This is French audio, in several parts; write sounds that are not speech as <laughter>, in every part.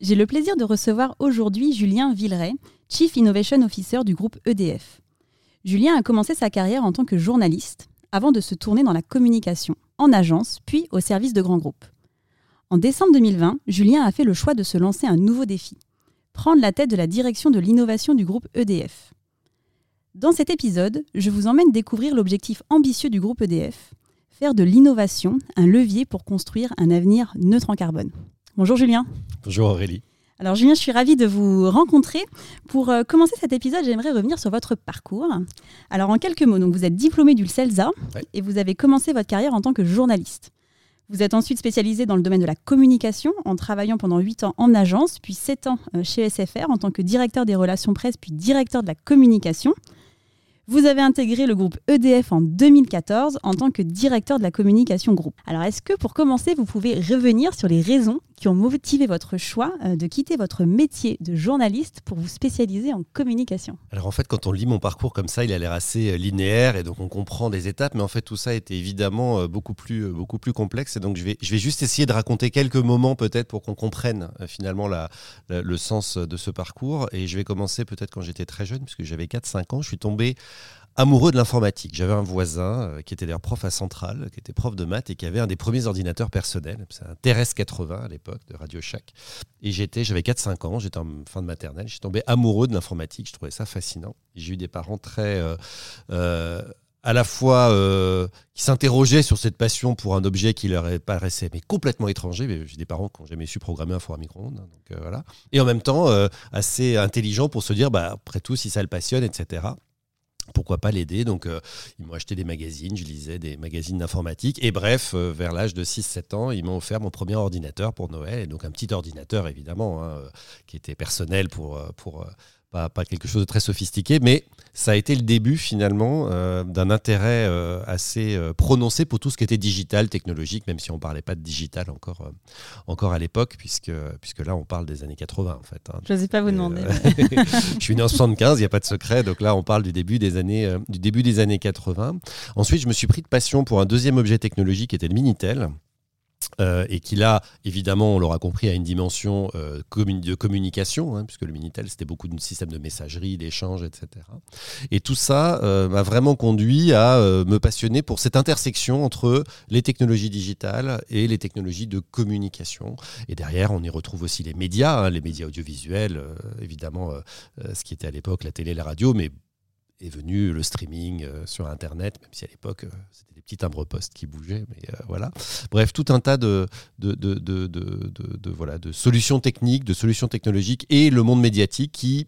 J'ai le plaisir de recevoir aujourd'hui Julien Villeray, Chief Innovation Officer du groupe EDF. Julien a commencé sa carrière en tant que journaliste avant de se tourner dans la communication, en agence, puis au service de grands groupes. En décembre 2020, Julien a fait le choix de se lancer un nouveau défi, prendre la tête de la direction de l'innovation du groupe EDF. Dans cet épisode, je vous emmène découvrir l'objectif ambitieux du groupe EDF, faire de l'innovation un levier pour construire un avenir neutre en carbone. Bonjour Julien. Bonjour Aurélie. Alors Julien, je suis ravie de vous rencontrer. Pour euh, commencer cet épisode, j'aimerais revenir sur votre parcours. Alors en quelques mots, donc vous êtes diplômé du CELSA et vous avez commencé votre carrière en tant que journaliste. Vous êtes ensuite spécialisé dans le domaine de la communication en travaillant pendant 8 ans en agence, puis 7 ans euh, chez SFR en tant que directeur des relations presse, puis directeur de la communication. Vous avez intégré le groupe EDF en 2014 en tant que directeur de la communication groupe. Alors est-ce que pour commencer, vous pouvez revenir sur les raisons qui ont motivé votre choix euh, de quitter votre métier de journaliste pour vous spécialiser en communication. Alors en fait, quand on lit mon parcours comme ça, il a l'air assez euh, linéaire et donc on comprend des étapes, mais en fait tout ça était évidemment euh, beaucoup plus, beaucoup plus complexe. Et donc je vais, je vais juste essayer de raconter quelques moments peut-être pour qu'on comprenne finalement la, le sens de ce parcours. Et je vais commencer peut-être quand j'étais très jeune, puisque j'avais 4-5 ans, je suis tombé amoureux de l'informatique. J'avais un voisin euh, qui était d'ailleurs prof à Centrale, qui était prof de maths et qui avait un des premiers ordinateurs personnels. C'est un TRS 80 à l'époque de Radio Shack. Et j'étais, j'avais 4-5 ans, j'étais en fin de maternelle. Je suis tombé amoureux de l'informatique. Je trouvais ça fascinant. J'ai eu des parents très. Euh, euh, à la fois qui s'interrogeaient sur cette passion pour un objet qui leur paraissait mais complètement étranger. J'ai des parents qui n'ont jamais su programmer un four à micro-ondes. Hein, voilà. Et en même temps, assez intelligents pour se dire, bah, après tout, si ça le passionne, etc pourquoi pas l'aider Donc, euh, ils m'ont acheté des magazines, je lisais des magazines d'informatique. Et bref, euh, vers l'âge de 6-7 ans, ils m'ont offert mon premier ordinateur pour Noël. Et donc, un petit ordinateur, évidemment, hein, euh, qui était personnel pour, pour pas, pas, quelque chose de très sophistiqué, mais ça a été le début finalement euh, d'un intérêt euh, assez euh, prononcé pour tout ce qui était digital, technologique, même si on ne parlait pas de digital encore, encore à l'époque, puisque, puisque là on parle des années 80 en fait. Hein. Je n'osais pas vous demander. <laughs> je suis né en 75, il n'y a pas de secret, donc là on parle du début des années, du début des années 80. Ensuite, je me suis pris de passion pour un deuxième objet technologique qui était le Minitel. Euh, et qui là, évidemment, on l'aura compris, a une dimension euh, de communication, hein, puisque le Minitel, c'était beaucoup de systèmes de messagerie, d'échange, etc. Et tout ça euh, m'a vraiment conduit à me passionner pour cette intersection entre les technologies digitales et les technologies de communication. Et derrière, on y retrouve aussi les médias, hein, les médias audiovisuels, évidemment, ce qui était à l'époque la télé la radio, mais est venu le streaming sur Internet, même si à l'époque, c'était petit timbre poste qui bougeait, mais euh, voilà. Bref, tout un tas de, de, de, de, voilà, de solutions techniques, de solutions technologiques et le monde médiatique qui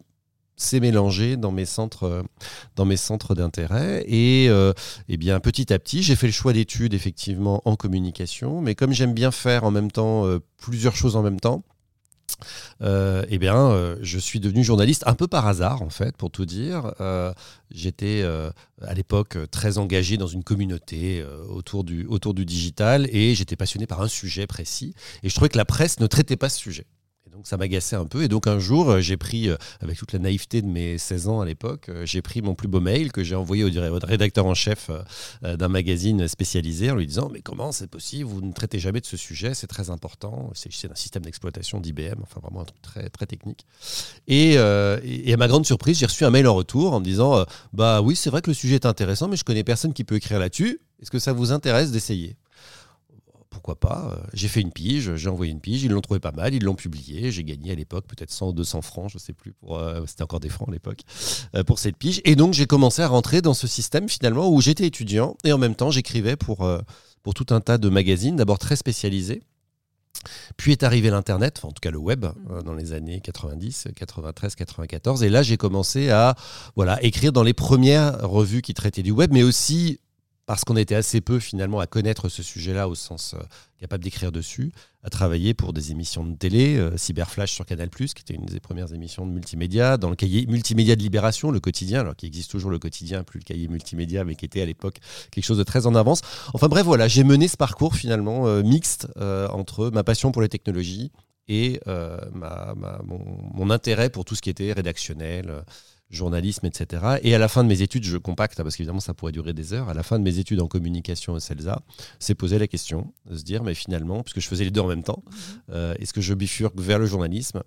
s'est mélangé dans mes centres, euh, dans mes centres d'intérêt. Et, euh, eh bien, petit à petit, j'ai fait le choix d'études effectivement en communication, mais comme j'aime bien faire en même temps plusieurs choses en même temps, euh, eh bien, euh, je suis devenu journaliste un peu par hasard, en fait, pour tout dire. Euh, j'étais à l'époque très engagé dans une communauté autour, du, autour du digital et j'étais passionné par un sujet précis. Et je trouvais que la presse ne traitait pas ce sujet donc ça m'agaçait un peu. Et donc un jour, euh, j'ai pris, euh, avec toute la naïveté de mes 16 ans à l'époque, euh, j'ai pris mon plus beau mail que j'ai envoyé au, rédacteur en chef d'un magazine spécialisé en lui disant Mais comment c'est possible? Vous ne traitez jamais de ce sujet, c'est très important. C'est un système d'exploitation d'IBM, enfin vraiment un truc très, très technique. Et, à ma grande surprise, j'ai reçu un mail en retour en me disant Bah oui, c'est vrai que le sujet est intéressant, mais je connais personne qui peut écrire là-dessus. Est-ce que ça vous intéresse d'essayer? Pourquoi pas. Euh, j'ai fait une pige, j'ai envoyé une pige, ils l'ont trouvé pas mal, ils l'ont publié. J'ai gagné à l'époque peut-être 100 ou 200 francs, je sais plus, pour, euh, c'était encore des francs à l'époque, euh, pour cette pige. Et donc j'ai commencé à rentrer dans ce système finalement où j'étais étudiant et en même temps j'écrivais pour, pour tout un tas de magazines, d'abord très spécialisés. Puis est arrivé l'Internet, en tout cas le web, dans les années 90, 93, 94. Et là, j'ai commencé à voilà, écrire dans les premières revues qui traitaient du web, mais aussi parce qu'on était assez peu finalement à connaître ce sujet-là au sens euh, capable d'écrire dessus, à travailler pour des émissions de télé, euh, Cyberflash sur Canal+, qui était une des premières émissions de multimédia, dans le cahier Multimédia de Libération, le quotidien, alors qui existe toujours le quotidien, plus le cahier multimédia, mais qui était à l'époque quelque chose de très en avance. Enfin bref, voilà, j'ai mené ce parcours finalement euh, mixte entre ma passion pour les technologies et mon, intérêt pour tout ce qui était rédactionnel journalisme, etc. Et à la fin de mes études, je compacte, parce qu'évidemment ça pourrait durer des heures, à la fin de mes études en communication au CELSA, c'est poser la question de se dire, mais finalement, puisque je faisais les deux en même temps, mhm. euh, est-ce que je bifurque vers le journalisme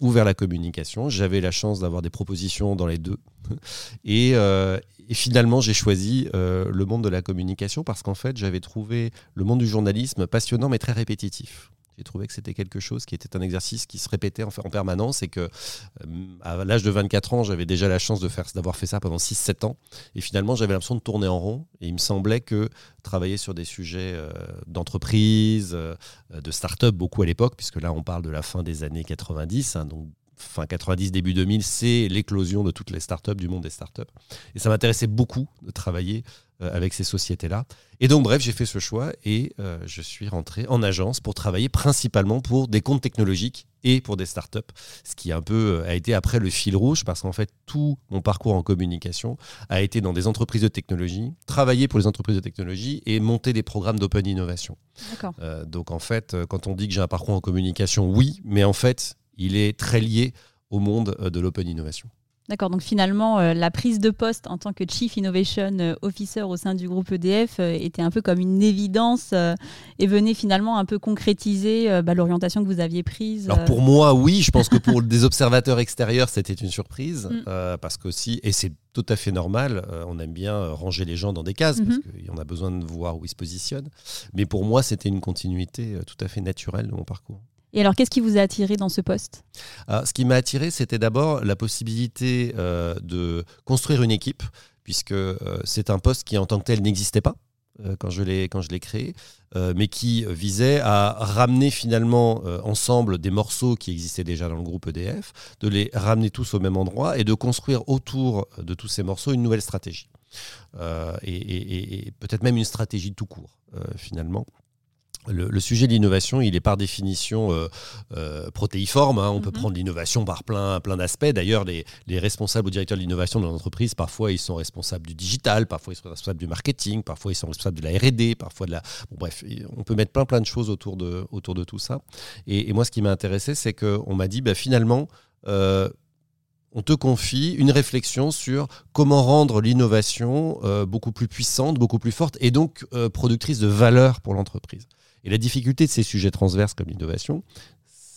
ou vers la communication? J'avais la chance d'avoir des propositions dans les deux. <laughs> Et, euh, et finalement, j'ai choisi euh, le monde de la communication parce qu'en fait, j'avais trouvé le monde du journalisme passionnant mais très répétitif. J'ai trouvé que c'était quelque chose qui était un exercice qui se répétait en, en permanence et que euh, à l'âge de 24 ans, j'avais déjà la chance d'avoir fait ça pendant 6-7 ans. Et finalement, j'avais l'impression de tourner en rond. Et il me semblait que travailler sur des sujets euh, d'entreprise, euh, de start-up beaucoup à l'époque, puisque là, on parle de la fin des années 90, hein, donc fin 90, début 2000, c'est l'éclosion de toutes les startups, du monde des startups. Et ça m'intéressait beaucoup de travailler euh, avec ces sociétés-là. Et donc, bref, j'ai fait ce choix et euh, je suis rentré en agence pour travailler principalement pour des comptes technologiques et pour des startups, ce qui un peu euh, a été après le fil rouge parce qu'en fait, tout mon parcours en communication a été dans des entreprises de technologie, travailler pour les entreprises de technologie et monter des programmes d'open innovation. donc, en fait, quand on dit que j'ai un parcours en communication, oui, mais en fait, il est très lié au monde de l'open innovation. D'accord, donc finalement, euh, la prise de poste en tant que Chief Innovation euh, Officer au sein du groupe EDF euh, était un peu comme une évidence et venait finalement un peu concrétiser bah, l'orientation que vous aviez prise. Alors pour moi, oui, je pense que pour des observateurs extérieurs, c'était une surprise, mm. parce qu'aussi, et c'est tout à fait normal, on aime bien ranger les gens dans des cases, parce mm-hmm. qu'il y en a besoin de voir où ils se positionnent, mais pour moi, c'était une continuité tout à fait naturelle de mon parcours. Et alors, qu'est-ce qui vous a attiré dans ce poste? Ah, Ce qui m'a attiré, c'était d'abord la possibilité euh, de construire une équipe, puisque euh, c'est un poste qui, en tant que tel, n'existait pas euh, quand je l'ai créé, mais qui visait à ramener finalement ensemble des morceaux qui existaient déjà dans le groupe EDF, de les ramener tous au même endroit et de construire autour de tous ces morceaux une nouvelle stratégie. et peut-être même une stratégie tout court, finalement. Le, sujet de l'innovation, il est par définition euh, euh, protéiforme. Hein. On peut mhm. prendre l'innovation par plein, plein d'aspects. D'ailleurs, les, responsables ou directeurs de l'innovation dans l'entreprise, parfois, ils sont responsables du digital, parfois, ils sont responsables du marketing, parfois, ils sont responsables de la R&D, parfois de la... bref, on peut mettre plein, plein de choses autour de, autour de tout ça. Et, moi, ce qui m'a intéressé, c'est qu'on m'a dit, bah, finalement, euh, on te confie une réflexion sur comment rendre l'innovation beaucoup plus puissante, beaucoup plus forte et donc productrice de valeur pour l'entreprise. Et la difficulté de ces sujets transverses comme l'innovation,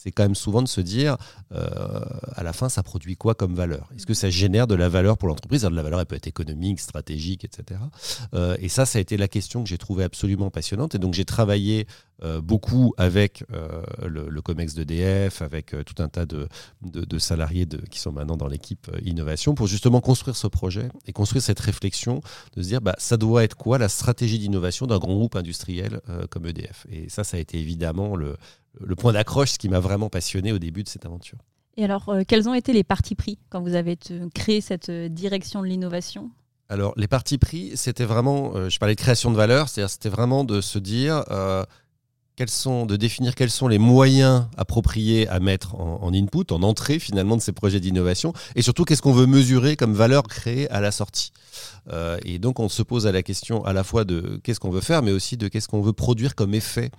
c'est quand même souvent de se dire, euh, à la fin, ça produit quoi comme valeur? Est-ce que ça génère de la valeur pour l'entreprise? La valeur, elle peut être économique, stratégique, etc. Euh, et ça, ça a été la question que j'ai trouvée absolument passionnante. Et donc, j'ai travaillé euh, beaucoup avec le, COMEX d'EDF, avec tout un tas de, de, salariés de, qui sont maintenant dans l'équipe innovation, pour justement construire ce projet et construire cette réflexion de se dire, bah, ça doit être quoi la stratégie d'innovation d'un grand groupe industriel comme EDF Et ça, ça a été évidemment le, le point d'accroche, ce qui m'a vraiment passionné au début de cette aventure. Et alors, euh, quels ont été les partis pris quand vous avez créé cette euh, direction de l'innovation? Alors, les partis pris, c'était vraiment, euh, je parlais de création de valeur, c'est-à-dire c'était vraiment de se dire, de définir quels sont les moyens appropriés à mettre en, input, en entrée finalement de ces projets d'innovation, et surtout qu'est-ce qu'on veut mesurer comme valeur créée à la sortie. Euh, et donc on se pose à la question à la fois de qu'est-ce qu'on veut faire, mais aussi de qu'est-ce qu'on veut produire comme effet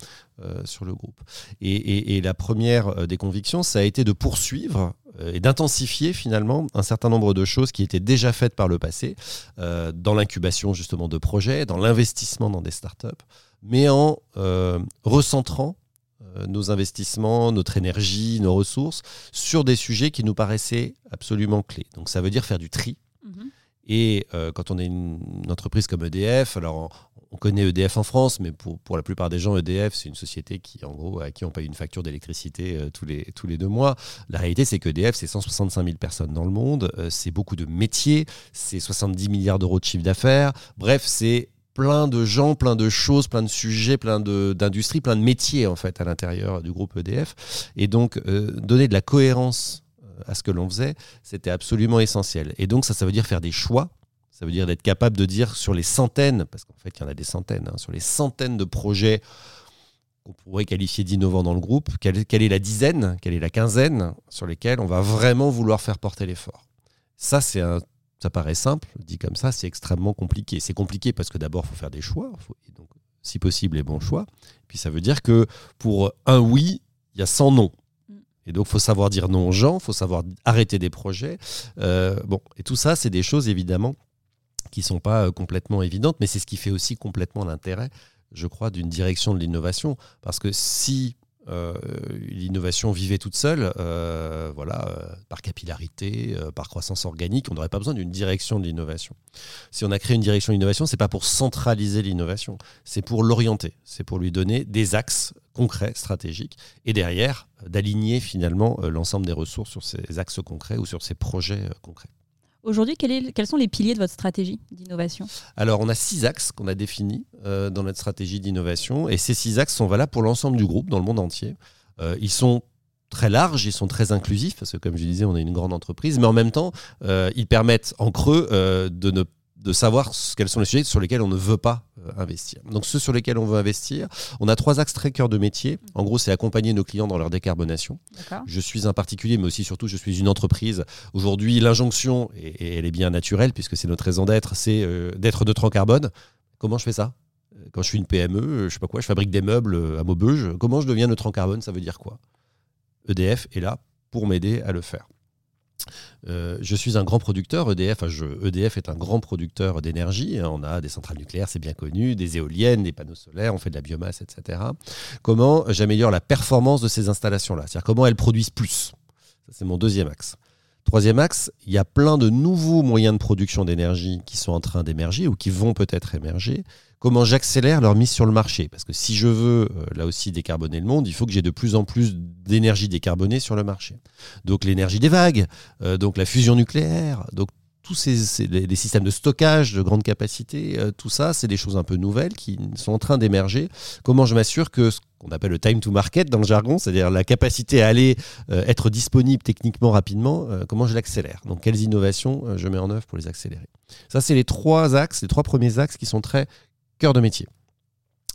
euh, sur le groupe. Et, la première euh, des convictions, ça a été de poursuivre et d'intensifier finalement un certain nombre de choses qui étaient déjà faites par le passé, dans l'incubation justement de projets, dans l'investissement dans des startups mais en euh, recentrant euh, nos investissements, notre énergie, nos ressources sur des sujets qui nous paraissaient absolument clés. Donc ça veut dire faire du tri. Mhm. Et euh, quand on est une, entreprise comme EDF, alors on, connaît EDF en France, mais pour, pour, la plupart des gens, EDF, c'est une société qui, en gros, à qui on paye une facture d'électricité tous, les, tous les deux mois. La réalité, c'est qu'EDF, c'est 165 000 personnes dans le monde, c'est beaucoup de métiers, c'est 70 milliards d'euros de chiffre d'affaires. Bref, c'est plein de gens, plein de choses, plein de sujets, plein d'industries, plein de métiers en fait à l'intérieur du groupe EDF. Et donc euh, donner de la cohérence euh, à ce que l'on faisait, c'était absolument essentiel. Et donc ça, ça veut dire faire des choix Ça veut dire d'être capable de dire sur les centaines, parce qu'en fait il y en a des centaines, hein, sur les centaines de projets qu'on pourrait qualifier d'innovants dans le groupe, quelle, est la dizaine, quelle est la quinzaine sur lesquelles on va vraiment vouloir faire porter l'effort. Ça, c'est ça paraît simple, dit comme ça, c'est extrêmement compliqué. C'est compliqué parce que d'abord, il faut faire des choix, donc, si possible, les bons choix. Puis ça veut dire que pour un oui, il y a 100 non. Mm. Et donc, il faut savoir dire non aux gens, il faut savoir arrêter des projets. Euh, bon, et tout ça, c'est des choses, évidemment, qui ne sont pas euh, complètement évidentes, mais c'est ce qui fait aussi complètement l'intérêt je crois, d'une direction de l'innovation. Parce que si euh, l'innovation vivait toute seule, euh, voilà, euh, par capillarité, par croissance organique, on n'aurait pas besoin d'une direction de l'innovation. Si on a créé une direction de l'innovation, c'est pas pour centraliser l'innovation, c'est pour l'orienter, c'est pour lui donner des axes concrets, stratégiques, et derrière d'aligner finalement l'ensemble des ressources sur ces axes concrets ou sur ces projets concrets. Aujourd'hui, quels sont les piliers de votre stratégie d'innovation? Alors, on a six axes qu'on a définis euh, dans notre stratégie d'innovation, et ces six axes sont valables pour l'ensemble du groupe dans le monde entier. Euh, ils sont très larges, ils sont très inclusifs, parce que comme je disais, on est une grande entreprise, mais en même temps, euh, ils permettent en creux de ne de savoir quels sont les sujets sur lesquels on ne veut pas euh, investir. Donc ceux sur lesquels on veut investir, on a trois axes très cœur de métier. En gros, c'est accompagner nos clients dans leur décarbonation. Je suis un particulier, mais aussi surtout, je suis une entreprise. Aujourd'hui, l'injonction, et, elle est bien naturelle puisque c'est notre raison d'être, c'est euh, d'être neutre en carbone. Comment je fais ça? Euh, Quand je suis une PME, je sais pas quoi, je fabrique des meubles à Maubeuge. Comment je deviens neutre en carbone? Ça veut dire quoi? EDF est là pour m'aider à le faire. Euh, je suis un grand producteur, EDF, EDF est un grand producteur d'énergie. On a des centrales nucléaires, c'est bien connu, des éoliennes, des panneaux solaires, on fait de la biomasse, etc. Comment j'améliore la performance de ces installations-là? C'est-à-dire comment elles produisent plus? C'est mon deuxième axe. Troisième axe, il y a plein de nouveaux moyens de production d'énergie qui sont en train d'émerger ou qui vont peut-être émerger comment j'accélère leur mise sur le marché? Parce que si je veux, euh, là aussi, décarboner le monde, il faut que j'ai de plus en plus d'énergie décarbonée sur le marché. Donc l'énergie des vagues, euh, donc la fusion nucléaire, donc tous ces, les, systèmes de stockage de grande capacité, euh, tout ça, c'est des choses un peu nouvelles qui sont en train d'émerger. Comment je m'assure que ce qu'on appelle le time to market dans le jargon, c'est-à-dire la capacité à aller être disponible techniquement rapidement, comment je l'accélère? Donc quelles innovations je mets en œuvre pour les accélérer? Ça, c'est les trois axes, les trois premiers axes qui sont très cœur de métier.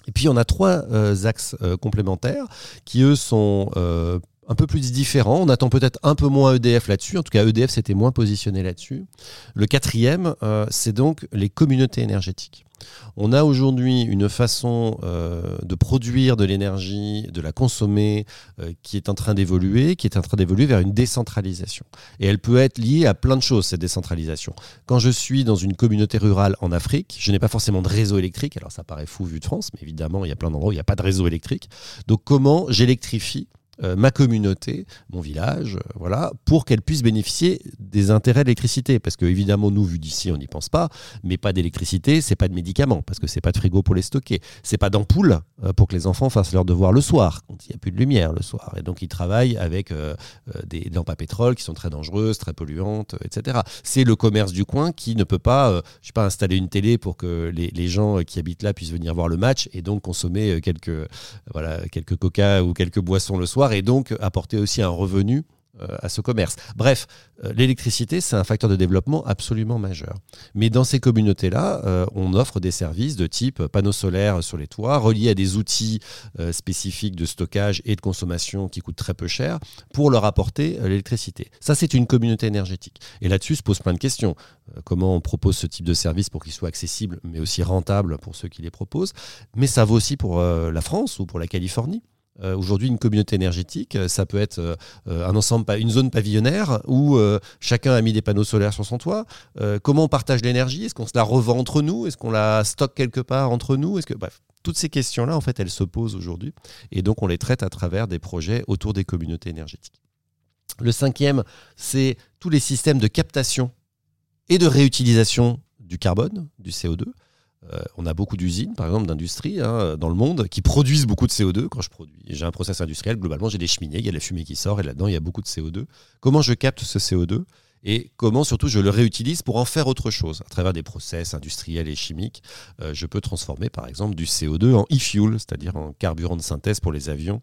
Et puis on a trois euh, axes euh, complémentaires qui eux sont euh, un peu plus différents. On attend peut-être un peu moins EDF là-dessus. En tout cas, EDF s'était moins positionné là-dessus. Le quatrième, c'est donc les communautés énergétiques. On a aujourd'hui une façon euh, de produire de l'énergie, de la consommer, euh, qui est en train d'évoluer, qui est en train d'évoluer vers une décentralisation. Et elle peut être liée à plein de choses, cette décentralisation. Quand je suis dans une communauté rurale en Afrique, je n'ai pas forcément de réseau électrique. Alors ça paraît fou vu de France, mais évidemment, il y a plein d'endroits où il n'y a pas de réseau électrique. Donc comment j'électrifie euh, ma communauté, mon village, euh, voilà, pour qu'elle puisse bénéficier des intérêts de l'électricité. Parce que évidemment, nous, vu d'ici, on n'y pense pas, mais pas d'électricité, c'est pas de médicaments, parce que c'est pas de frigo pour les stocker, c'est pas d'ampoule euh, pour que les enfants fassent leur devoir le soir, quand il n'y a plus de lumière le soir. Et donc, ils travaillent avec des lampes à pétrole qui sont très dangereuses, très polluantes, etc. C'est le commerce du coin qui ne peut pas, je sais pas, installer une télé pour que les, les, gens qui habitent là puissent venir voir le match et donc consommer quelques, voilà, quelques coca ou quelques boissons le soir et donc apporter aussi un revenu euh, à ce commerce. Bref, euh, l'électricité, c'est un facteur de développement absolument majeur. Mais dans ces communautés-là, euh, on offre des services de type panneaux solaires sur les toits, reliés à des outils spécifiques de stockage et de consommation qui coûtent très peu cher, pour leur apporter l'électricité. Ça, c'est une communauté énergétique. Et là-dessus se posent plein de questions. comment on propose ce type de service pour qu'il soit accessible, mais aussi rentable pour ceux qui les proposent? Mais ça vaut aussi pour la France ou pour la Californie. Euh, aujourd'hui, une communauté énergétique, euh, ça peut être euh, un ensemble, une zone pavillonnaire où chacun a mis des panneaux solaires sur son toit. comment on partage l'énergie? Est-ce qu'on se la revend entre nous? Est-ce qu'on la stocke quelque part entre nous? Est-ce que bref, toutes ces questions-là, en fait, elles se posent aujourd'hui, et donc on les traite à travers des projets autour des communautés énergétiques. Le cinquième, c'est tous les systèmes de captation et de réutilisation du carbone, du CO2. Euh, on a beaucoup d'usines, par exemple, d'industrie hein, dans le monde qui produisent beaucoup de CO2. Quand je produis, j'ai un process industriel, globalement, j'ai des cheminées, il y a la fumée qui sort et là-dedans, il y a beaucoup de CO2. Comment je capte ce CO2 et comment surtout je le réutilise pour en faire autre chose. À travers des process industriels et chimiques, euh, je peux transformer par exemple du CO2 en e-fuel, c'est-à-dire en carburant de synthèse pour les avions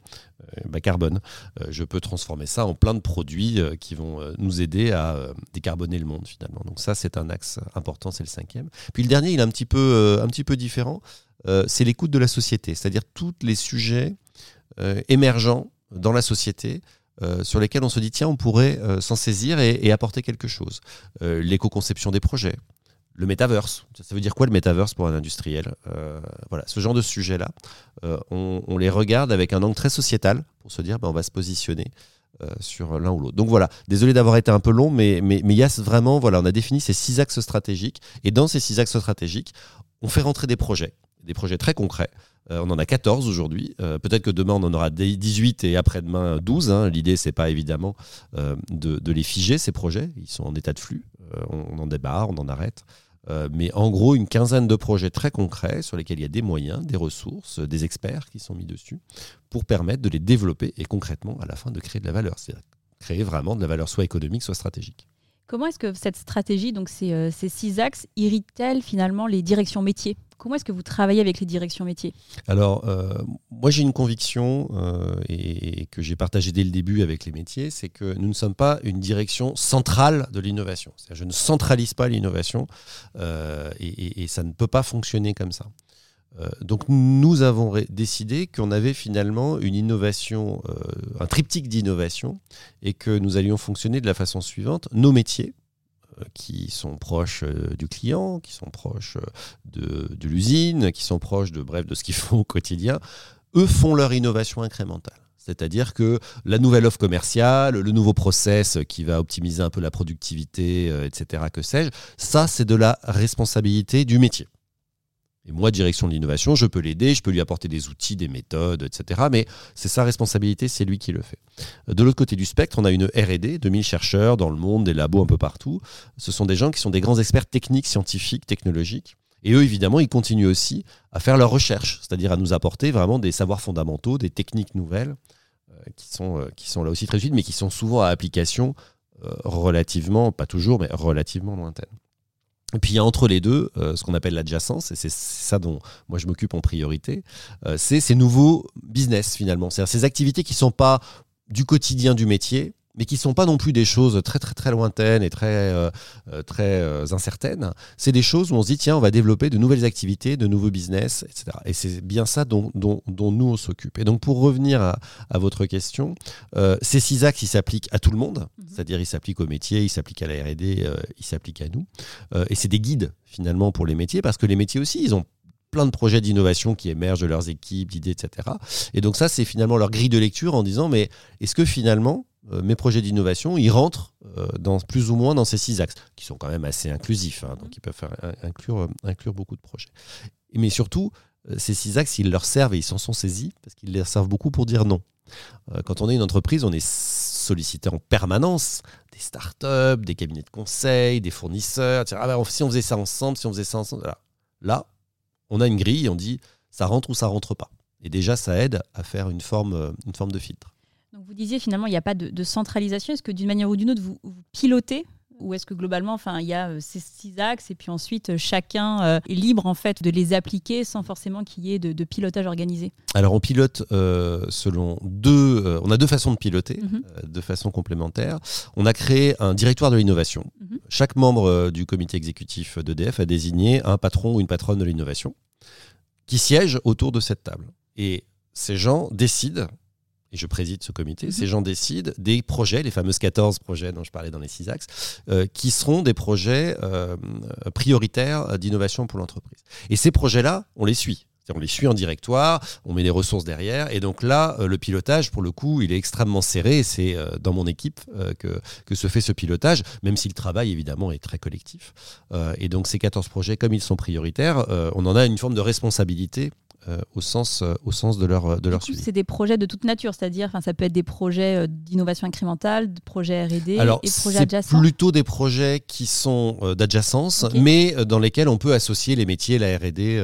euh, carbone. Euh, je peux transformer ça en plein de produits qui vont nous aider à décarboner le monde finalement. Donc ça c'est un axe important, c'est le cinquième. Puis le dernier, il est un petit peu, un petit peu différent, c'est l'écoute de la société, c'est-à-dire tous les sujets émergents dans la société euh, sur lesquels on se dit tiens, on pourrait euh, s'en saisir et, apporter quelque chose. Euh, l'éco-conception des projets, le metaverse. Ça veut dire quoi le metaverse pour un industriel Voilà, ce genre de sujet-là, on, les regarde avec un angle très sociétal pour se dire ben, on va se positionner. sur l'un ou l'autre. Donc voilà, désolé d'avoir été un peu long, mais mais il y a vraiment, voilà, on a défini ces six axes stratégiques, et dans ces six axes stratégiques, on fait rentrer des projets, des projets très concrets, euh, on en a 14 aujourd'hui. Euh, peut-être que demain, on en aura 18 et après-demain 12. Hein. L'idée, c'est pas évidemment euh, de, les figer, ces projets. Ils sont en état de flux. on, en débarre, on en arrête. mais en gros, une quinzaine de projets très concrets sur lesquels il y a des moyens, des ressources, des experts qui sont mis dessus pour permettre de les développer et concrètement, à la fin, de créer de la valeur. C'est-à-dire créer vraiment de la valeur soit économique, soit stratégique. Comment est-ce que cette stratégie, donc ces, six axes, irrite-t-elle finalement les directions métiers? Comment est-ce que vous travaillez avec les directions métiers? Alors, euh, moi j'ai une conviction euh, et, que j'ai partagée dès le début avec les métiers, c'est que nous ne sommes pas une direction centrale de l'innovation. Je ne centralise pas l'innovation euh, et, ça ne peut pas fonctionner comme ça. donc nous avons décidé qu'on avait finalement une innovation, un triptyque d'innovation et que nous allions fonctionner de la façon suivante. Nos métiers, qui sont proches euh, du client, qui sont proches euh, de, l'usine, qui sont proches de, bref, de ce qu'ils <laughs> font au quotidien, eux font leur innovation incrémentale. C'est-à-dire que la nouvelle offre commerciale, le nouveau process qui va optimiser un peu la productivité, etc., que sais-je, ça, c'est de la responsabilité du métier. Et moi, direction de l'innovation, je peux l'aider, je peux lui apporter des outils, des méthodes, etc. Mais c'est sa responsabilité, c'est lui qui le fait. De l'autre côté du spectre, on a une RD, 2000 chercheurs dans le monde, des labos un peu partout. Ce sont des gens qui sont des grands experts techniques, scientifiques, technologiques. Et eux, évidemment, ils continuent aussi à faire leurs recherches, c'est-à-dire à nous apporter vraiment des savoirs fondamentaux, des techniques nouvelles, euh, qui, sont, euh, qui sont là aussi très utiles, mais qui sont souvent à application euh, relativement, pas toujours, mais relativement lointaine. Et puis il y a entre les deux euh, ce qu'on appelle l'adjacence, et c'est ça dont moi je m'occupe en priorité, euh, c'est ces nouveaux business finalement, c'est-à-dire ces activités qui ne sont pas du quotidien du métier, mais qui sont pas non plus des choses très très très lointaines et très euh, euh, très euh, incertaines. C'est des choses où on se dit tiens on va développer de nouvelles activités, de nouveaux business, etc. Et c'est bien ça dont, dont, dont, nous on s'occupe. Et donc pour revenir à, à votre question, ces six axes ils s'appliquent à tout le monde, mhm. c'est-à-dire ils s'appliquent au métier, ils s'appliquent à la R&D, ils s'appliquent à nous. et c'est des guides finalement pour les métiers parce que les métiers aussi ils ont plein de projets d'innovation qui émergent de leurs équipes, d'idées, etc. Et donc ça, c'est finalement leur grille de lecture en disant, mais est-ce que finalement, euh, mes projets d'innovation, ils rentrent euh, plus ou moins dans ces six axes, qui sont quand même assez inclusifs, hein, donc ils peuvent faire, inclure, euh, inclure beaucoup de projets. Mais surtout, ces six axes, ils leur servent et ils s'en sont saisis, parce qu'ils leur servent beaucoup pour dire non. Quand on est une entreprise, on est sollicité en permanence des startups, des cabinets de conseil, des fournisseurs. Ah ben, si on faisait ça ensemble, si on faisait ça ensemble. Là, on a une grille, on dit ça rentre ou ça rentre pas. Et déjà, ça aide à faire une forme, une forme de filtre. Donc vous disiez finalement il n'y a pas de, centralisation. Est-ce que d'une manière ou d'une autre vous, pilotez ou est-ce que globalement, enfin, il y a euh, ces six axes et puis ensuite euh, chacun euh, est libre en fait de les appliquer sans forcément qu'il y ait de, pilotage organisé? Alors on pilote selon deux, on a deux façons de piloter, mhm. de façon complémentaire. On a créé un directoire de l'innovation. Mhm. Chaque membre du comité exécutif d'EDF a désigné un patron ou une patronne de l'innovation qui siège autour de cette table. Et ces gens décident et je préside ce comité, mhm. ces gens décident des projets, les fameuses 14 projets dont je parlais dans les six axes, euh, qui seront des projets euh, prioritaires d'innovation pour l'entreprise. Et ces projets-là, on les suit. On les suit en directoire, on met des ressources derrière, et donc là, euh, le pilotage, pour le coup, il est extrêmement serré, c'est dans mon équipe que, que se fait ce pilotage, même si le travail, évidemment, est très collectif. et donc ces 14 projets, comme ils sont prioritaires, on en a une forme de responsabilité euh, au, sens, euh, au sens de leur, de leur suivi. C'est des projets de toute nature, c'est-à-dire ça peut être des projets euh, d'innovation incrémentale, de projets R&D et projets adjacents plutôt des projets qui sont d'adjacence, mais dans lesquels on peut associer les métiers, la R&D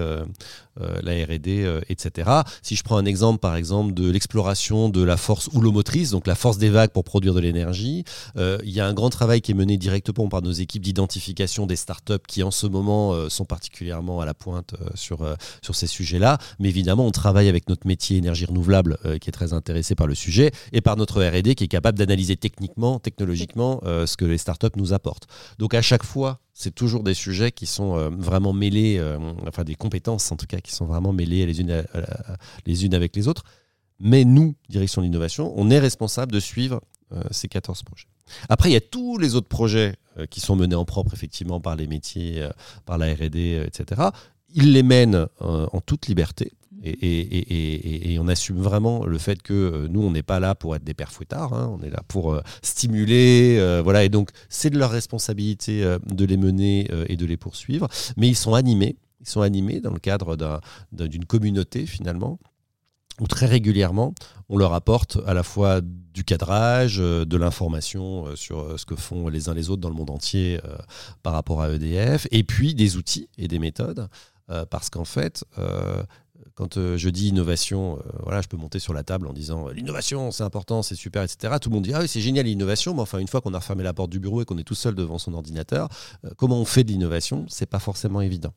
la R&D, etc. Si je prends un exemple, par exemple, de l'exploration de la force houlomotrice, donc la force des vagues pour produire de l'énergie, il y a un grand travail qui est mené directement par nos équipes d'identification des startups qui, en ce moment, sont particulièrement à la pointe sur, sur ces sujets-là. Mais évidemment, on travaille avec notre métier énergie renouvelable, qui est très intéressé par le sujet, et par notre R&D qui est capable d'analyser techniquement, technologiquement, ce que les startups nous apportent. Donc à chaque fois, c'est toujours des sujets qui sont euh, vraiment mêlés, euh, enfin des compétences en tout cas, qui sont vraiment mêlées les unes, avec les autres. Mais nous, direction de l'innovation, on est responsable de suivre euh, ces 14 projets. Après, il y a tous les autres projets qui sont menés en propre, effectivement, par les métiers, par la RD, etc. Ils les mènent en toute liberté. Et, on assume vraiment le fait que euh, nous, on n'est pas là pour être des pères fouettards, hein. on est là pour euh, stimuler. Euh, voilà, et donc, c'est de leur responsabilité de les mener et de les poursuivre. Mais ils sont animés. Ils sont animés dans le cadre d'une communauté, finalement, où très régulièrement, on leur apporte à la fois du cadrage, de l'information sur ce que font les uns les autres dans le monde entier par rapport à EDF, et puis des outils et des méthodes. parce qu'en fait, quand euh, je dis innovation, euh, voilà, je peux monter sur la table en disant euh, l'innovation, c'est important, c'est super, etc. Tout le monde dit ah oui, c'est génial l'innovation, mais enfin une fois qu'on a refermé la porte du bureau et qu'on est tout seul devant son ordinateur, comment on fait de l'innovation? C'est pas forcément évident.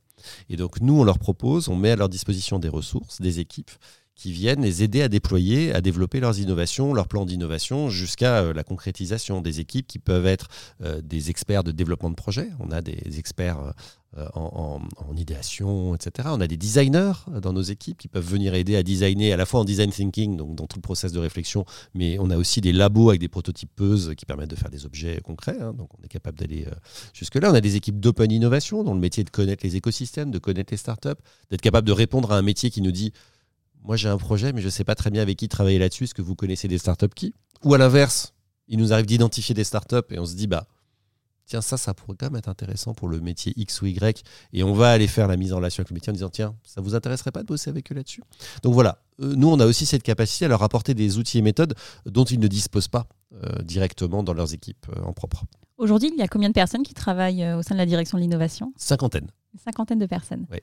Et donc nous, on leur propose, on met à leur disposition des ressources, des équipes qui viennent les aider à déployer, à développer leurs innovations, leurs plans d'innovation jusqu'à la concrétisation des équipes qui peuvent être des experts de développement de projets. On a des experts euh, en, idéation, etc. On a des designers dans nos équipes qui peuvent venir aider à designer à la fois en design thinking, donc dans tout le process de réflexion, mais on a aussi des labos avec des prototypes PEUS qui permettent de faire des objets concrets. Hein. donc on est capable d'aller euh, jusque-là. On a des équipes d'open innovation dont le métier est de connaître les écosystèmes, de connaître les startups, d'être capable de répondre à un métier qui nous dit moi j'ai un projet, mais je ne sais pas très bien avec qui travailler là-dessus. Est-ce que vous connaissez des startups qui? Ou à l'inverse, il nous arrive d'identifier des startups et on se dit bah tiens, ça, ça pourrait quand même être intéressant pour le métier X ou Y. Et on va aller faire la mise en relation avec le métier en disant, tiens, ça vous intéresserait pas de bosser avec eux là-dessus? Donc voilà, euh, nous, on a aussi cette capacité à leur apporter des outils et méthodes dont ils ne disposent pas euh, directement dans leurs équipes euh, en propre. Aujourd'hui, il y a combien de personnes qui travaillent au sein de la direction de l'innovation? Cinquantaine. cinquantaine de personnes. Oui.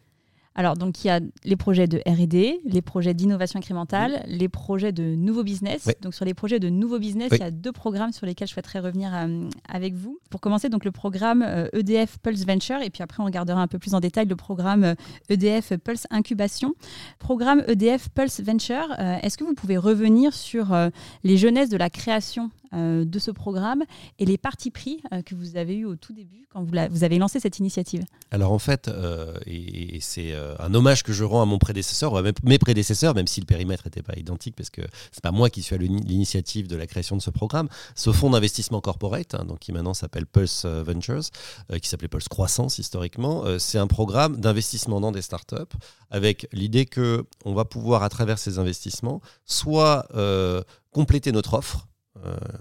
Alors, donc, il y a les projets de RD, les projets d'innovation incrémentale, les projets de nouveaux business. Donc, sur les projets de nouveaux business, il y a deux programmes sur lesquels je souhaiterais revenir euh, avec vous. Pour commencer, donc, le programme EDF euh, e Pulse Venture, et puis après, on regardera un peu plus en détail le programme EDF euh, e Pulse Incubation. Programme EDF Pulse Venture, est-ce que vous pouvez revenir sur les jeunesses de la création euh, de ce programme et les partis pris euh, que vous avez eu au tout début quand vous, avez lancé cette initiative Alors en fait, euh, et, c'est un hommage que je rends à mon prédécesseur, ou à mes prédécesseurs, même si le périmètre n'était pas identique, parce que c'est pas moi qui suis à l'initiative de la création de ce programme. Ce fonds d'investissement corporate, hein, donc qui maintenant s'appelle Pulse Ventures, qui s'appelait Pulse Croissance historiquement, c'est un programme d'investissement dans des startups avec l'idée que on va pouvoir à travers ces investissements soit compléter notre offre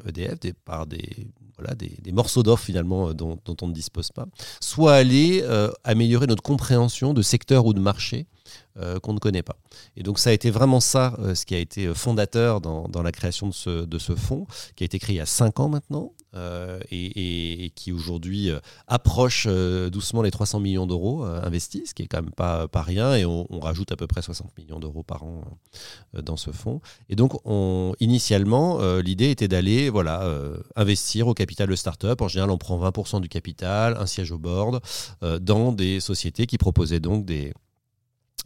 EDF, euh, e par des, morceaux d'offres finalement euh, dont, on ne dispose pas, soit aller euh, améliorer notre compréhension de secteur ou de marché qu'on ne connaît pas. Et donc ça a été vraiment ça ce qui a été fondateur dans, la création de ce, fonds, qui a été créé il y a 5 ans maintenant, euh, et, qui aujourd'hui euh, approche euh, doucement les 300 millions d'euros investis, ce qui est quand même pas, pas rien, et on, rajoute à peu près 60 millions d'euros par an dans ce fonds. Et donc, on, initialement, l'idée était d'aller voilà, investir au capital de start-up. En général, on prend 20% du capital, un siège au board, dans des sociétés qui proposaient donc des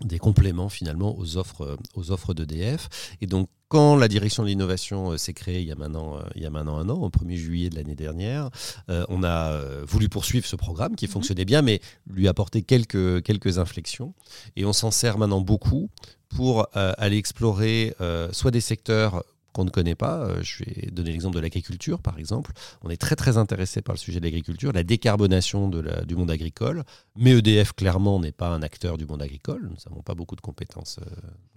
des compléments finalement aux offres, aux offres d'EDF. Et donc quand la direction de l'innovation euh, s'est créée il y, a maintenant, euh, il y a maintenant un an, au 1er juillet de l'année dernière, euh, on a voulu poursuivre ce programme qui mhm. fonctionnait bien, mais lui apporter quelques, quelques inflexions. Et on s'en sert maintenant beaucoup pour aller explorer soit des secteurs qu'on ne connaît pas. Je vais donner l'exemple de l'agriculture, par exemple. On est très très intéressé par le sujet de l'agriculture, la décarbonation de la, du monde agricole. Mais EDF, clairement, n'est pas un acteur du monde agricole. Nous n'avons pas beaucoup de compétences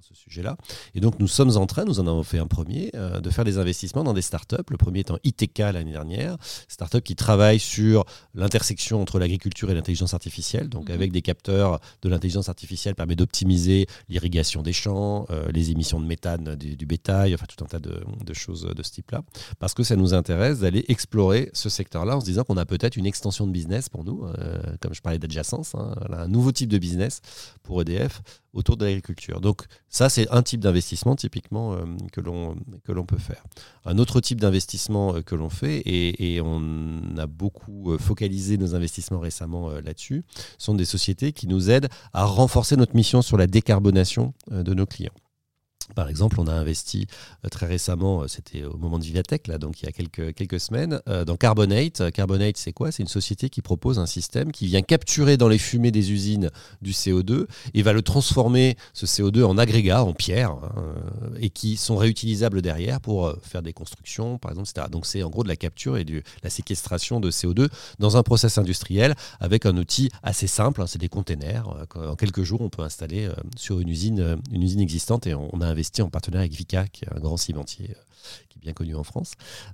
ce sujet-là. Et donc nous sommes en train, nous en avons fait un premier, euh, de faire des investissements dans des startups. Le premier étant ITK l'année dernière, startup qui travaille sur l'intersection entre l'agriculture et l'intelligence artificielle. Donc mhm. avec des capteurs de l'intelligence artificielle permet d'optimiser l'irrigation des champs, euh, les émissions de méthane du, bétail, enfin tout un tas de, choses de ce type-là, parce que ça nous intéresse d'aller explorer ce secteur-là en se disant qu'on a peut-être une extension de business pour nous, comme je parlais d'adjacence, hein, un nouveau type de business pour EDF autour de l'agriculture. Donc ça, c'est un type d'investissement typiquement euh, que l'on peut faire. Un autre type d'investissement euh, que l'on fait, et, on a beaucoup euh, focalisé nos investissements récemment là-dessus, sont des sociétés qui nous aident à renforcer notre mission sur la décarbonation de nos clients. Par exemple, on a investi euh, très récemment, euh, c'était au moment de Vivatech, là, donc il y a quelques, quelques semaines, euh, dans Carbonate. Carbonate, c'est quoi? C'est une société qui propose un système qui vient capturer dans les fumées des usines du CO2 et va le transformer, ce CO2, en agrégat, en pierre, hein, et qui sont réutilisables derrière pour faire des constructions, par exemple, etc. Donc c'est en gros de la capture et de la séquestration de CO2 dans un process industriel avec un outil assez simple, hein, c'est des containers. En quelques jours, on peut installer sur une usine, une usine existante et on a investi en partenariat avec Vika, qui est un grand cimentier euh, qui est bien connu en France.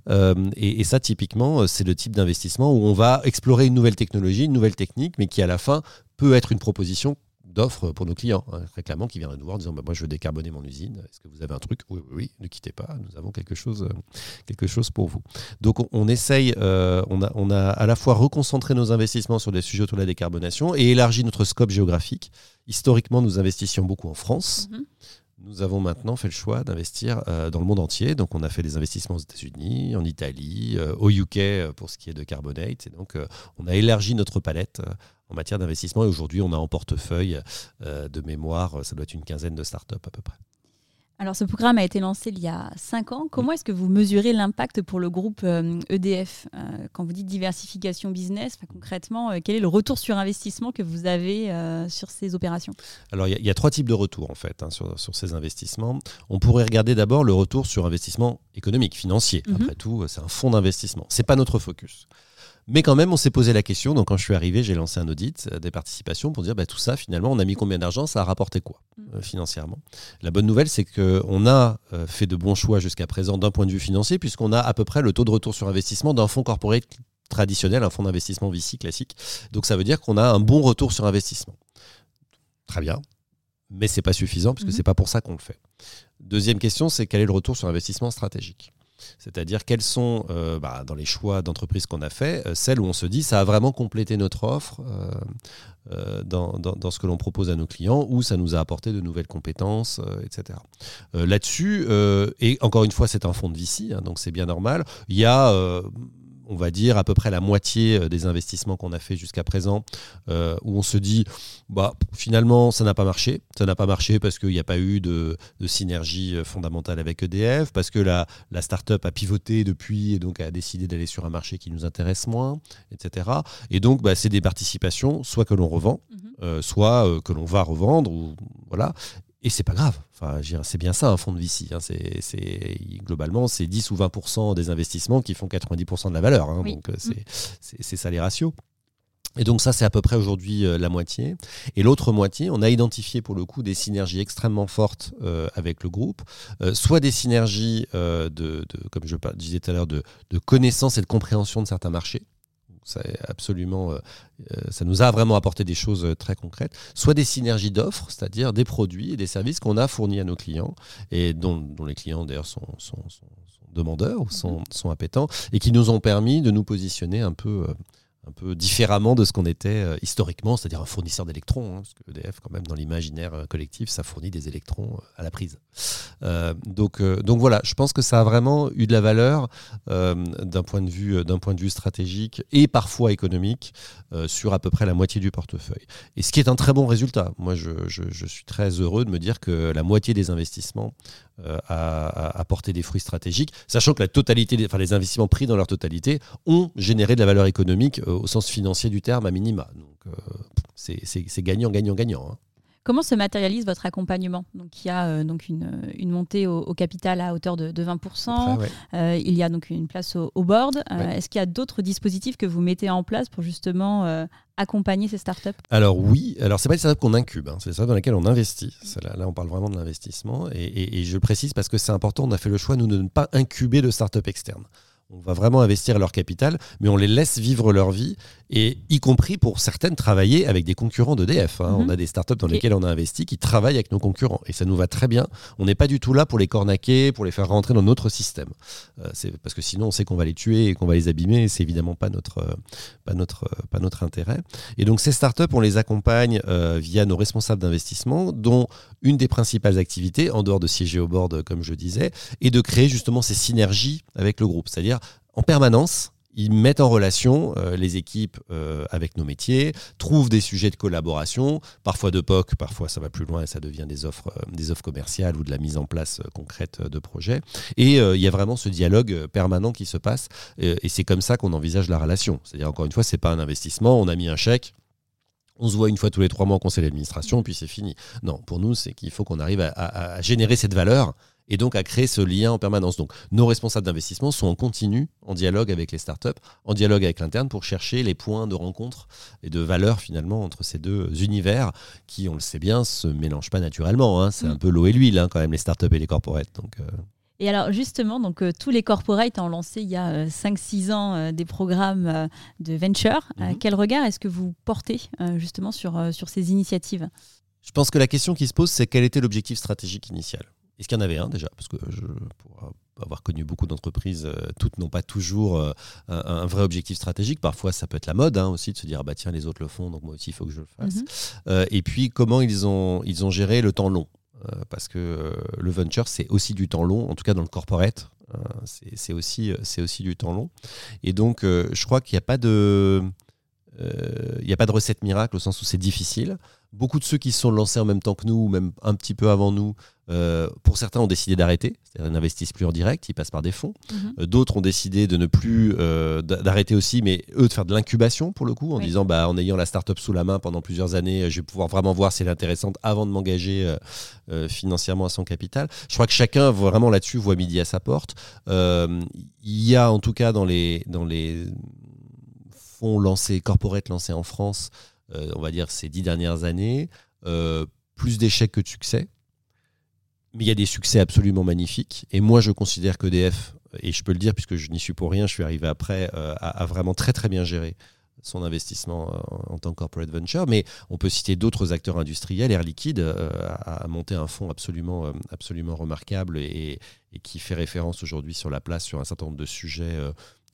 Euh, et, ça, typiquement, euh, c'est le type d'investissement où on va explorer une nouvelle technologie, une nouvelle technique, mais qui à la fin peut être une proposition d'offre pour nos clients, hein, réclamant qui viendraient nous voir en disant bah, Moi, je veux décarboner mon usine. Est-ce que vous avez un truc? Oui, oui, oui, ne quittez pas, nous avons quelque chose, quelque chose pour vous. Donc, on, essaye, on, a, on a à la fois reconcentré nos investissements sur des sujets autour de la décarbonation et élargi notre scope géographique. Historiquement, nous investissions beaucoup en France. Mm-hmm. Nous avons maintenant fait le choix d'investir euh, dans le monde entier. Donc, on a fait des investissements aux États-Unis, en Italie, euh, au UK euh, pour ce qui est de Carbonate. Et donc, on a élargi notre palette en matière d'investissement. Et aujourd'hui, on a en portefeuille de mémoire, ça doit être une quinzaine de startups à peu près. Alors, ce programme a été lancé il y a cinq ans. Comment est-ce que vous mesurez l'impact pour le groupe EDF euh, e euh, Quand vous dites diversification business, concrètement, euh, quel est le retour sur investissement que vous avez sur ces opérations? Alors, il y, a trois types de retours, en fait, hein, sur, ces investissements. On pourrait regarder d'abord le retour sur investissement économique, financier. Mhm. Après tout, c'est un fonds d'investissement. Ce n'est pas notre focus. Mais quand même, on s'est posé la question. Donc, quand je suis arrivé, j'ai lancé un audit euh, des participations pour dire bah, tout ça, finalement, on a mis combien d'argent? Ça a rapporté quoi mm. euh, financièrement? La bonne nouvelle, c'est qu'on a euh, fait de bons choix jusqu'à présent d'un point de vue financier, puisqu'on a à peu près le taux de retour sur investissement d'un fonds corporate traditionnel, un fonds d'investissement VC classique. Donc, ça veut dire qu'on a un bon retour sur investissement. Très bien. Mais ce n'est pas suffisant, puisque mm-hmm. ce n'est pas pour ça qu'on le fait. Deuxième question, c'est quel est le retour sur investissement stratégique? C'est-à-dire quelles sont, euh, bah, dans les choix d'entreprise qu'on a fait, euh, celles où on se dit ça a vraiment complété notre offre euh, dans, ce que l'on propose à nos clients, ou ça nous a apporté de nouvelles compétences, etc. Là-dessus, et encore une fois, c'est un fonds de VC, hein, donc c'est bien normal, il y a on va dire, à peu près la moitié euh, des investissements qu'on a fait jusqu'à présent, euh, où on se dit, bah, finalement, ça n'a pas marché. Ça n'a pas marché parce qu'il n'y a pas eu de, synergie euh, fondamentale avec EDF, parce que la, la start-up a pivoté depuis et donc a décidé d'aller sur un marché qui nous intéresse moins, etc. Et donc, bah, c'est des participations, soit que l'on revend, mhm. soit que l'on va revendre, ou, voilà. Et c'est pas grave. Enfin, c'est bien ça un fonds de VC. Hein. C'est, globalement, c'est 10 ou 20% des investissements qui font 90% de la valeur. Hein. Donc, euh, mm. c'est, ça les ratios. Et donc ça, c'est à peu près aujourd'hui euh, la moitié. Et l'autre moitié, on a identifié pour le coup des synergies extrêmement fortes euh, avec le groupe, soit des synergies de, comme je disais tout à l'heure, de, de connaissance et de compréhension de certains marchés ça, absolument, euh, euh, ça nous a vraiment apporté des choses euh, très concrètes, soit des synergies d'offres, c'est-à-dire des produits et des services qu'on a fournis à nos clients et dont, les clients d'ailleurs sont, demandeurs ou sont, mhm. sont, appétents et qui nous ont permis de nous positionner un peu un peu différemment de ce qu'on était euh, historiquement, c'est-à-dire un fournisseur d'électrons, hein, parce que EDF, quand même, dans l'imaginaire euh, collectif, ça fournit des électrons euh, à la prise. donc, voilà, je pense que ça a vraiment eu de la valeur d'un point, de vue, point de vue stratégique et parfois économique sur à peu près la moitié du portefeuille. Et ce qui est un très bon résultat. Moi, je, suis très heureux de me dire que la moitié des investissements a, apporté des fruits stratégiques, sachant que la totalité, les investissements pris dans leur totalité ont généré de la valeur économique au sens financier du terme à minima. Donc euh, c'est gagnant, gagnant, gagnant. Hein. Comment se matérialise votre accompagnement? Donc, il y a euh, donc une, une montée au, capital à hauteur de, 20%. Euh, il y a donc une place au, board. Est-ce qu'il y a d'autres dispositifs que vous mettez en place pour justement accompagner ces startups? Alors oui, alors c'est pas des startups qu'on incube, hein. c'est des startups dans lesquelles on investit. Là, là, on parle vraiment de l'investissement et, et, je le précise parce que c'est important. On a fait le choix nous de ne pas incuber de startups externes on va vraiment investir leur capital, mais on les laisse vivre leur vie, et y compris pour certaines travailler avec des concurrents d'EDF. Hein. On mhm. a des startups dans lesquelles on a investi qui travaillent avec nos concurrents, et ça nous va très bien. On n'est pas du tout là pour les cornaquer, pour les faire rentrer dans notre système. Euh, c'est parce que sinon, on sait qu'on va les tuer et qu'on va les abîmer, et c'est évidemment pas notre, euh, pas, notre, euh, pas notre intérêt. Et donc, ces startups, on les accompagne via nos responsables d'investissement, dont une des principales activités, en dehors de siéger au board, comme je disais, est de créer justement ces synergies avec le groupe. C'est-à-dire, en permanence, ils mettent en relation euh, les équipes euh, avec nos métiers, trouvent des sujets de collaboration, parfois de POC, parfois ça va plus loin et ça devient des offres, euh, des offres commerciales ou de la mise en place concrète de projets. Et il y a vraiment ce dialogue permanent qui se passe et c'est comme ça qu'on envisage la relation. C'est-à-dire, encore une fois, c'est pas un investissement, on a mis un chèque, on se voit une fois tous les trois mois au conseil d'administration, puis c'est fini. Non, pour nous, c'est qu'il faut qu'on arrive à, générer cette valeur et donc à créer ce lien en permanence. Donc nos responsables d'investissement sont en continu, en dialogue avec les startups, en dialogue avec l'interne pour chercher les points de rencontre et de valeur finalement entre ces deux univers qui, on le sait bien, se mélangent pas naturellement. Hein. C'est un mm. peu l'eau et l'huile hein, quand même les startups et les corporates. Donc, euh. Et alors justement, donc, euh, tous les corporates ont lancé il y a 5-6 euh, ans des programmes de venture. Mm-hmm. quel regard est-ce que vous portez justement sur, sur ces initiatives? Je pense que la question qui se pose, c'est quel était l'objectif stratégique initial? Est-ce qu'il y en avait un déjà? Parce que je, pour avoir connu beaucoup d'entreprises, euh, toutes n'ont pas toujours euh, un, vrai objectif stratégique. Parfois, ça peut être la mode hein, aussi de se dire ah bah tiens les autres le font, donc moi aussi il faut que je le fasse. Mhm. Euh, et puis comment ils ont ils ont géré le temps long? Parce que le venture c'est aussi du temps long, en tout cas dans le corporate. c'est aussi, aussi du temps long. Et donc, je crois qu'il n'y a pas de, il n'y a pas de recette miracle au sens où c'est difficile. Beaucoup de ceux qui se sont lancés en même temps que nous, ou même un petit peu avant nous, euh, pour certains ont décidé d'arrêter, c'est-à-dire ils n'investissent plus en direct, ils passent par des fonds. Mhm. Euh, d'autres ont décidé de ne plus euh, d'arrêter aussi, mais eux de faire de l'incubation pour le coup, en disant bah en ayant la startup sous la main pendant plusieurs années, je vais pouvoir vraiment voir si elle est intéressante avant de m'engager financièrement à son capital. Je crois que chacun vraiment là-dessus voit midi à sa porte. Il y a en tout cas dans les dans les fonds lancés, corporate lancés en France, on va dire ces dix dernières années, plus d'échecs que de succès mais il y a des succès absolument magnifiques. Et moi, je considère qu'EDF, et je peux le dire puisque je n'y suis pour rien, je suis arrivé après, euh, a, vraiment très très bien géré son investissement euh, en, tant que corporate venture. Mais on peut citer d'autres acteurs industriels. Air Liquide euh, a, monté un fonds absolument, absolument remarquable et, qui fait référence aujourd'hui sur la place sur un certain nombre de sujets.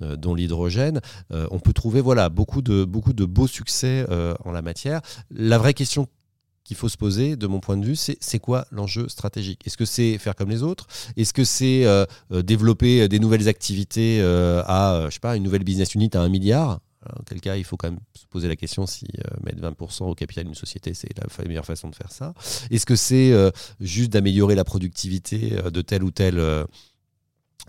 Dont l'hydrogène, on peut trouver voilà beaucoup de beaux succès en la matière. La vraie question qu'il faut se poser, de mon point de vue, c'est quoi l'enjeu stratégique? Est-ce que c'est faire comme les autres? Est-ce que c'est euh, euh, développer des nouvelles activités euh, à, je sais pas, une nouvelle business unit à un milliard? En quel cas, il faut quand même se poser la question si mettre 20% au capital d'une société, c'est la meilleure façon de faire ça. Est-ce que c'est juste d'améliorer la productivité de tel ou tel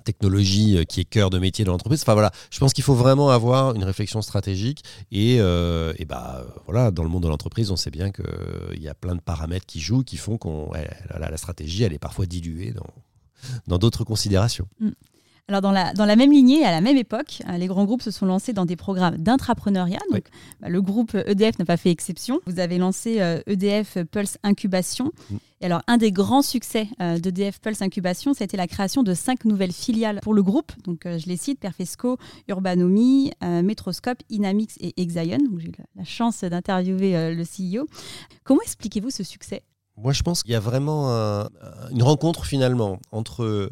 technologie euh, qui est cœur de métier de l'entreprise. Je pense qu'il faut vraiment avoir une réflexion stratégique et, euh, et bah voilà, dans le monde de l'entreprise, on sait bien qu'il euh, y a plein de paramètres qui jouent, qui font qu'on la, stratégie, elle est parfois diluée dans dans d'autres considérations. Alors dans la, dans la même lignée, à la même époque, les grands groupes se sont lancés dans des programmes d'intrapreneuriat. Donc bah, le groupe EDF n'a pas fait exception. Vous avez lancé EDF e Pulse Incubation. Mm. Et alors, un des grands succès euh, d'EDF Pulse Incubation, c'était la création de cinq nouvelles filiales pour le groupe. Donc, euh, je les cite Perfesco, Urbanomi, euh, Metroscope, Inamix et Exion. J'ai eu la chance d'interviewer le CEO. Comment expliquez-vous ce succès? Moi, je pense qu'il y a vraiment une rencontre finalement entre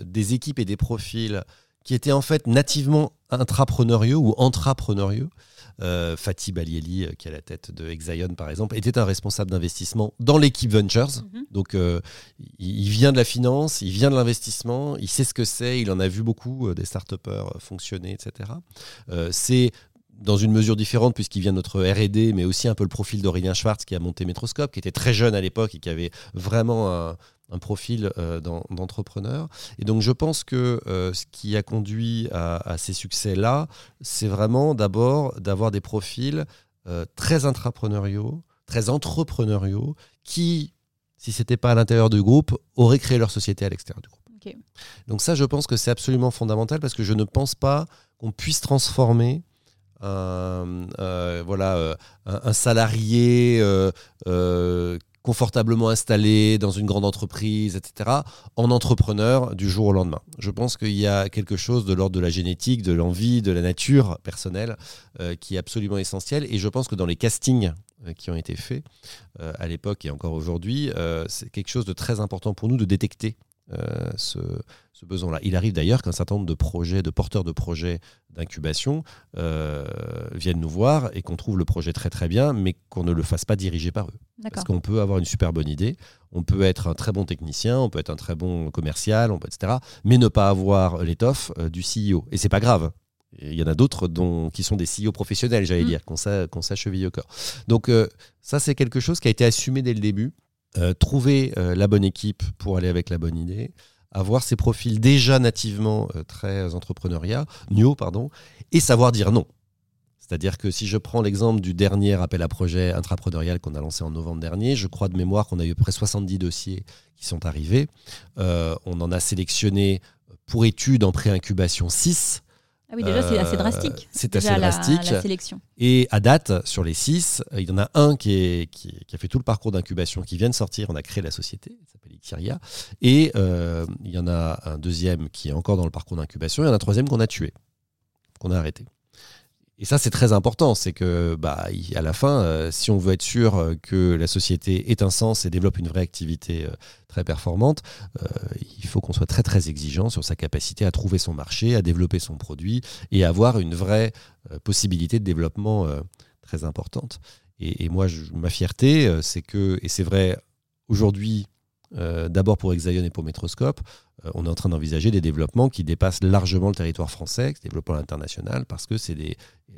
des équipes et des profils qui étaient en fait nativement intrapreneurieux ou entrepreneurieux euh, Fatih Balieli, euh, qui est à la tête de Exion par exemple, était un responsable d'investissement dans l'équipe Ventures. Mhm. Donc euh, il vient de la finance, il vient de l'investissement, il sait ce que c'est, il en a vu beaucoup des start fonctionner, etc. c'est dans une mesure différente puisqu'il vient de notre R&D, mais aussi un peu le profil d'Aurélien Schwartz qui a monté Metroscope, qui était très jeune à l'époque et qui avait vraiment un, un profil euh, d'entrepreneur. Et donc je pense que euh, ce qui a conduit à, ces succès-là, c'est vraiment d'abord d'avoir des profils euh, très intrapreneuriaux, très entrepreneuriaux, qui, si ce n'était pas à l'intérieur du groupe, auraient créé leur société à l'extérieur du groupe. Donc ça, je pense que c'est absolument fondamental parce que je ne pense pas qu'on puisse transformer voilà, un, salarié confortablement installé dans une grande entreprise, etc., en entrepreneur du jour au lendemain. Je pense qu'il y a quelque chose de l'ordre de la génétique, de l'envie, de la nature personnelle euh, qui est absolument essentiel. Et je pense que dans les castings euh, qui ont été faits à l'époque et encore aujourd'hui, c'est quelque chose de très important pour nous de détecter ce, ce besoin-là. Il arrive d'ailleurs qu'un certain nombre de projets, de porteurs de projets d'incubation euh, viennent nous voir et qu'on trouve le projet très très bien, mais qu'on ne le fasse pas diriger par eux. Parce qu'on peut avoir une super bonne idée, on peut être un très bon technicien, on peut être un très bon commercial, on peut, etc., mais ne pas avoir l'étoffe euh, du CEO. Et c'est pas grave. Il y en a d'autres qui sont des CEO professionnels, j'allais mm. dire, qu'on s'acheville au corps. Donc euh, ça, c'est quelque chose qui a été assumé dès le début. Trouver la bonne équipe pour aller avec la bonne idée, avoir ces profils déjà nativement euh, très entrepreneuriaux, pardon, et savoir dire non. C'est-à-dire que si je prends l'exemple du dernier appel à projet intrapreneurial qu'on a lancé en novembre dernier, je crois de mémoire qu'on a eu à peu près 70 dossiers qui sont arrivés. Euh, on en a sélectionné pour études en pré-incubation 6 ah oui, déjà, c'est assez euh, drastique. C'est assez drastique. La, sélection. Et à date, sur les six, il y en a un qui, est, qui, a fait tout le parcours d'incubation, qui vient de sortir. On a créé la société, elle s'appelle Ixiria. Et euh, il y en a un deuxième qui est encore dans le parcours d'incubation. Il y en a un troisième qu'on a tué, qu'on a arrêté. Et ça, c'est très important. C'est que, bah, à la fin, euh, si on veut être sûr euh, que la société ait un sens et développe une vraie activité euh, très performante, il faut qu'on soit très, très exigeant sur sa capacité à trouver son marché, à développer son produit et avoir une vraie possibilité de développement très importante. Et moi, ma fierté, c'est que, et c'est vrai aujourd'hui, d'abord pour Hexagon et pour Metroscope, euh, on est en train d'envisager des développements qui dépassent largement le territoire français, des développements international, parce que c'est des,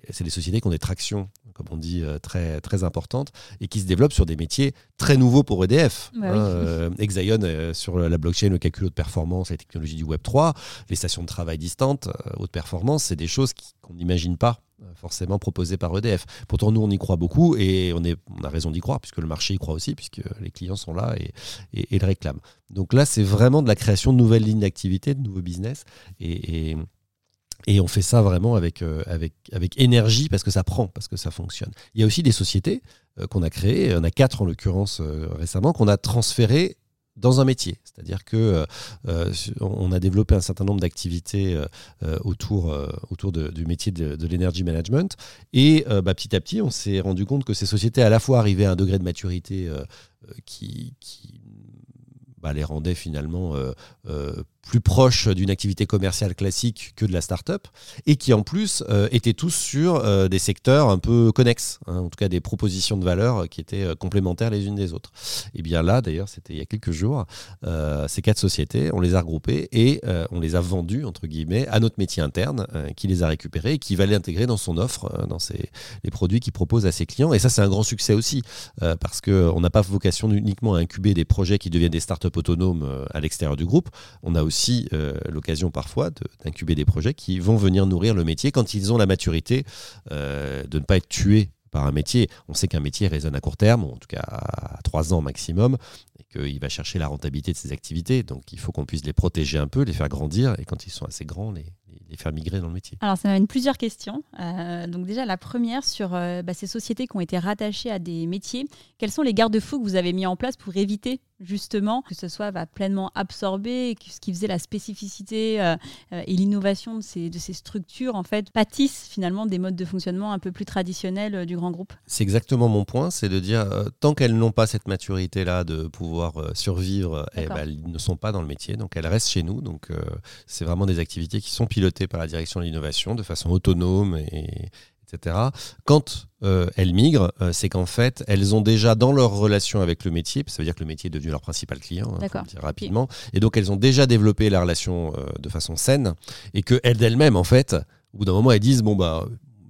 des, sociétés qui ont des tractions, comme on dit, euh, très, très importantes, et qui se développent sur des métiers très nouveaux pour EDF. Bah hein, euh, Hexagon sur la blockchain, le calcul haute performance, les technologies du Web 3, les stations de travail distantes, haute performance, c'est des choses qu'on n'imagine pas forcément proposées par EDF. Pourtant, nous, on y croit beaucoup et on, est, on a raison d'y croire, puisque le marché y croit aussi, puisque les clients sont là et, et, et le réclament. Donc là, c'est vraiment de la création de nouvelles lignes d'activité, de nouveaux business. Et, et, on fait ça vraiment avec, euh, avec, avec énergie parce que ça prend, parce que ça fonctionne. Il y a aussi des sociétés euh, qu'on a créées, on a quatre en l'occurrence euh, récemment, qu'on a transférées dans un métier. C'est-à-dire que on a développé un certain nombre d'activités autour, autour du métier de, de l'energy management. Et bah, petit à petit, on s'est rendu compte que ces sociétés à la fois arrivaient à un degré de maturité qui, bah, les rendait finalement plus proches d'une activité commerciale classique que de la start-up, et qui en plus euh, étaient tous sur des secteurs un peu connexes, hein, en tout cas des propositions de valeur qui étaient complémentaires les unes des autres. Et bien là, d'ailleurs, c'était il y a quelques jours, ces quatre sociétés, on les a regroupées et on les a vendues, entre guillemets, à notre métier interne, qui les a récupérées et qui va les intégrer dans son offre, dans ses, les produits qu'il propose à ses clients. Et ça, c'est un grand succès aussi, parce qu'on n'a pas vocation uniquement à incuber des projets qui deviennent des start-up autonomes euh, à l'extérieur du groupe, on a euh, l'occasion parfois d'incuber des projets qui vont venir nourrir le métier quand ils ont la maturité euh, de ne pas être tués par un métier. On sait qu'un métier résonne à court terme, en tout cas à trois ans maximum, et qu'il va chercher la rentabilité de ses activités. Donc il faut qu'on puisse les protéger un peu, les faire grandir, et quand ils sont assez grands, les, les faire migrer dans le métier Alors, ça m'amène plusieurs questions. Euh, donc, déjà, la première sur bah, ces sociétés qui ont été rattachées à des métiers. Quels sont les garde-fous que vous avez mis en place pour éviter justement que ce soit va pleinement absorber, ce qui faisait la spécificité euh, et l'innovation de ces, de ces structures, en fait, pâtissent finalement des modes de fonctionnement un peu plus traditionnels du grand groupe C'est exactement mon point, c'est de dire, tant qu'elles n'ont pas cette maturité-là de pouvoir survivre, eh ben, elles ne sont pas dans le métier, donc elles restent chez nous. Donc, c'est vraiment des activités qui sont pilotées par la direction de l'innovation de façon autonome, et, etc. Quand euh, elles migrent, euh, c'est qu'en fait, elles ont déjà dans leur relation avec le métier, ça veut dire que le métier est devenu leur principal client, hein, rapidement, et donc elles ont déjà développé la relation euh, de façon saine, et qu'elles d'elles-mêmes, en fait, au bout d'un moment, elles disent, bon, bah,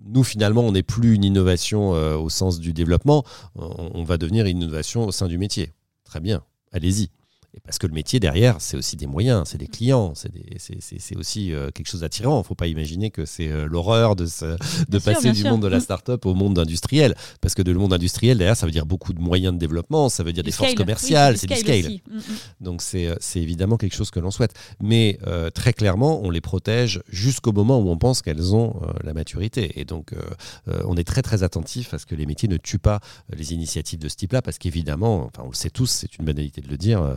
nous, finalement, on n'est plus une innovation au sens du développement, on, on va devenir une innovation au sein du métier. Très bien, allez-y. Et parce que le métier derrière, c'est aussi des moyens, c'est des clients, c'est aussi euh, quelque chose d'attirant. Il ne faut pas imaginer que c'est euh, l'horreur de, de passer du monde de la <laughs> start-up au monde industriel. Parce que de le monde industriel, derrière, ça veut dire beaucoup de moyens de développement, ça veut dire des forces commerciales, c'est du scale. Mm, mm. Donc c'est évidemment quelque chose que l'on souhaite. Mais très clairement, on les protège jusqu'au moment où on pense qu'elles ont la maturité. Et donc, on est très très attentif à ce que les métiers ne tuent pas les initiatives de ce type-là, parce qu'évidemment, enfin, on le sait tous, c'est une banalité de le dire, euh,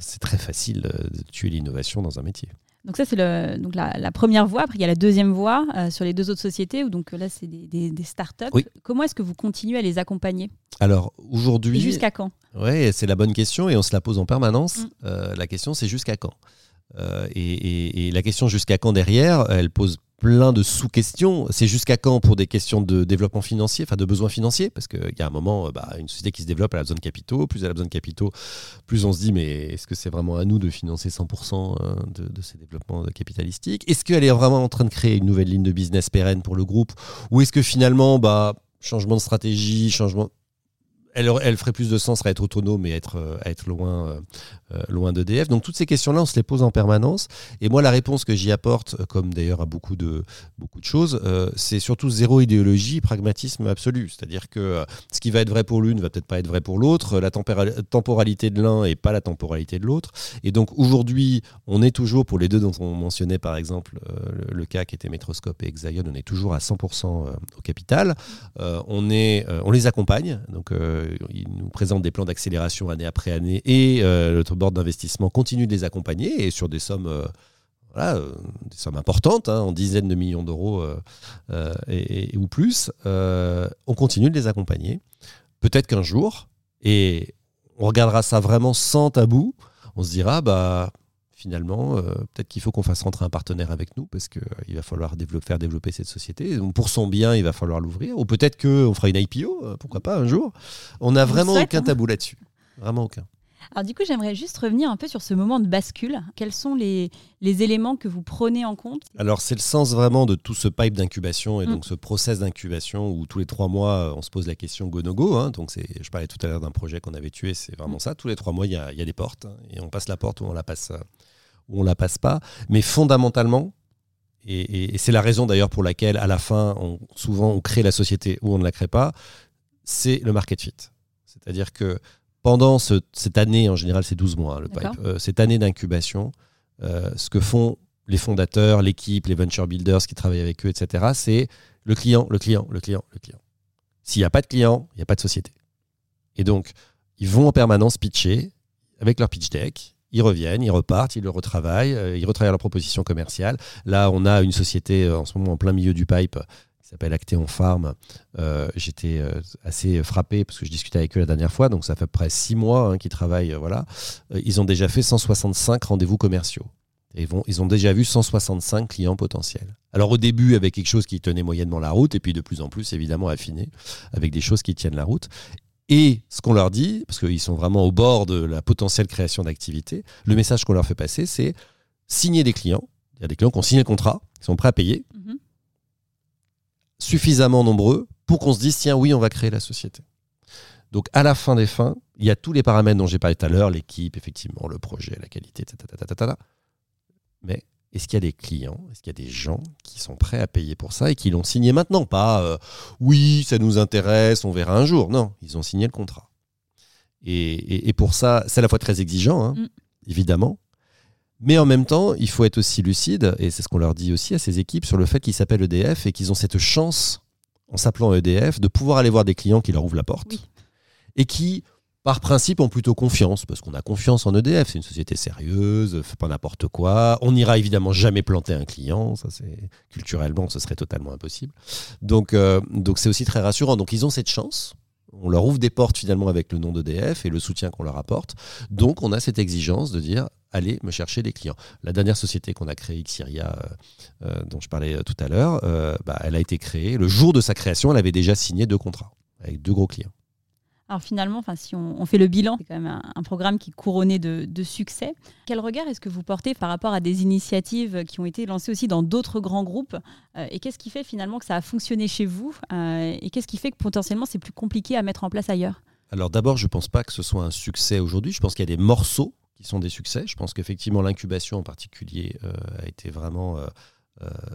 c'est très facile de tuer l'innovation dans un métier. Donc ça, c'est donc la, première voie. Après, il y a la deuxième voie euh, sur les deux autres sociétés, où donc là, c'est des, des, startups. Comment est-ce que vous continuez à les accompagner? Alors aujourd'hui... jusqu'à quand? Oui, c'est la bonne question et on se la pose en permanence. Mm. Euh, la question, c'est jusqu'à quand? Et, et, la question jusqu'à quand derrière, elle pose plein de sous-questions. C'est jusqu'à quand pour des questions de développement financier, enfin de besoins financiers? Parce qu'il y a un moment, euh, bah, une société qui se développe, elle a besoin de capitaux. Plus elle a besoin de capitaux, plus on se dit, mais est-ce que c'est vraiment à nous de financer 100% euh, de, ces développements capitalistiques? Est-ce qu'elle est vraiment en train de créer une nouvelle ligne de business pérenne pour le groupe? Ou est-ce que finalement, bah, changement de stratégie, changement elle, ferait plus de sens à être autonome et euh, être loin, euh, euh, loin d'EDF. Donc toutes ces questions-là, on se les pose en permanence. Et moi, la réponse que j'y apporte, comme d'ailleurs à beaucoup de, beaucoup de choses, c'est surtout zéro idéologie, pragmatisme absolu. C'est-à-dire que ce qui va être vrai pour l'une va peut-être pas être vrai pour l'autre. La temporalité de l'un et pas la temporalité de l'autre. Et donc aujourd'hui, on est toujours, pour les deux dont on mentionnait par exemple le, cas qui était Métroscope et Exaion, on est toujours à 100% au capital. on, est, on les accompagne. Donc euh, ils nous présentent des plans d'accélération année après année et euh, notre board d'investissement continue de les accompagner et sur des sommes euh, voilà, des importantes, hein, en dizaines de millions d'euros et, ou plus, on continue de les accompagner. Peut-être qu'un jour, et on regardera ça vraiment sans tabou, on se dira, bah, finalement, euh, peut-être qu'il faut qu'on fasse rentrer un partenaire avec nous parce qu'il euh, va falloir faire développer cette société. Donc pour son bien, il va falloir l'ouvrir. Ou peut-être qu'on fera une IPO, euh, pourquoi pas un jour. On n'a vraiment aucun hein. tabou là-dessus. Vraiment aucun. Alors du coup, j'aimerais juste revenir un peu sur ce moment de bascule. Quels sont les, les éléments que vous prenez en compte? Alors c'est le sens vraiment de tout ce pipe d'incubation et mm. donc ce process d'incubation où tous les trois mois, on se pose la question go no go. Hein. Donc je parlais tout à l'heure d'un projet qu'on avait tué, c'est vraiment mm. ça. Tous les trois mois, il y a, y a, des portes hein, et on passe la porte ou on la passe où on la passe pas. Mais fondamentalement, et, c'est la raison d'ailleurs pour laquelle à la fin, on, souvent on crée la société ou on ne la crée pas, c'est le market fit. C'est-à-dire que pendant cette année, en général c'est 12 mois, hein, le pipe, euh, cette année d'incubation, euh, ce que font les fondateurs, l'équipe, les venture builders qui travaillent avec eux, etc., c'est le client, le client, le client, le client. S'il n'y a pas de client, il n'y a pas de société. Et donc, ils vont en permanence pitcher avec leur pitch deck, ils reviennent, ils repartent, ils le retravaillent, euh, ils retravaillent leur proposition commerciale. Là, on a une société euh, en ce moment en plein milieu du pipe qui s'appelle Actéon Farm. Euh, j'étais assez frappé parce que je discutais avec eux la dernière fois, donc ça fait à peu près six mois hein, qu'ils travaillent. voilà. ils ont déjà fait 165 rendez-vous commerciaux. Ils ont déjà vu 165 clients potentiels. Alors au début avec quelque chose qui tenait moyennement la route, et puis de plus en plus évidemment affiné avec des choses qui tiennent la route. Et ce qu'on leur dit, parce qu'ils sont vraiment au bord de la potentielle création d'activité, le message qu'on leur fait passer, c'est signer des clients. Il y a des clients qui ont signé le contrat, qui sont prêts à payer, mhm. suffisamment nombreux pour qu'on se dise, tiens, oui, on va créer la société. Donc à la fin des fins, il y a tous les paramètres dont j'ai parlé tout à l'heure, l'équipe, effectivement, le projet, la qualité, etc. Mais est-ce qu'il y a des clients, est-ce qu'il y a des gens qui sont prêts à payer pour ça et qui l'ont signé maintenant? Pas euh, oui, ça nous intéresse, on verra un jour. Non, ils ont signé le contrat. Et, pour ça, c'est à la fois très exigeant, hein, mm. évidemment. Mais en même temps, il faut être aussi lucide, et c'est ce qu'on leur dit aussi à ces équipes, sur le fait qu'ils s'appellent EDF et qu'ils ont cette chance, en s'appelant EDF, de pouvoir aller voir des clients qui leur ouvrent la porte et qui par principe, ont plutôt confiance, parce qu'on a confiance en EDF. C'est une société sérieuse, fait pas n'importe quoi. On n'ira évidemment jamais planter un client, ça c'est culturellement, ce serait totalement impossible. Donc, euh, donc c'est aussi très rassurant. Donc, ils ont cette chance. On leur ouvre des portes finalement avec le nom d'EDF et le soutien qu'on leur apporte. Donc, on a cette exigence de dire allez me chercher des clients. La dernière société qu'on a créée, Xyria, euh, euh, dont je parlais tout à l'heure, bah, elle a été créée. Le jour de sa création, elle avait déjà signé deux contrats avec deux gros clients. Alors finalement, si on, fait le bilan, c'est quand même un, programme qui est couronné de, succès. Quel regard est-ce que vous portez par rapport à des initiatives qui ont été lancées aussi dans d'autres grands groupes euh, Et qu'est-ce qui fait finalement que ça a fonctionné chez vous euh, Et qu'est-ce qui fait que potentiellement c'est plus compliqué à mettre en place ailleurs? Alors d'abord, je ne pense pas que ce soit un succès aujourd'hui. Je pense qu'il y a des morceaux qui sont des succès. Je pense qu'effectivement, l'incubation en particulier a été vraiment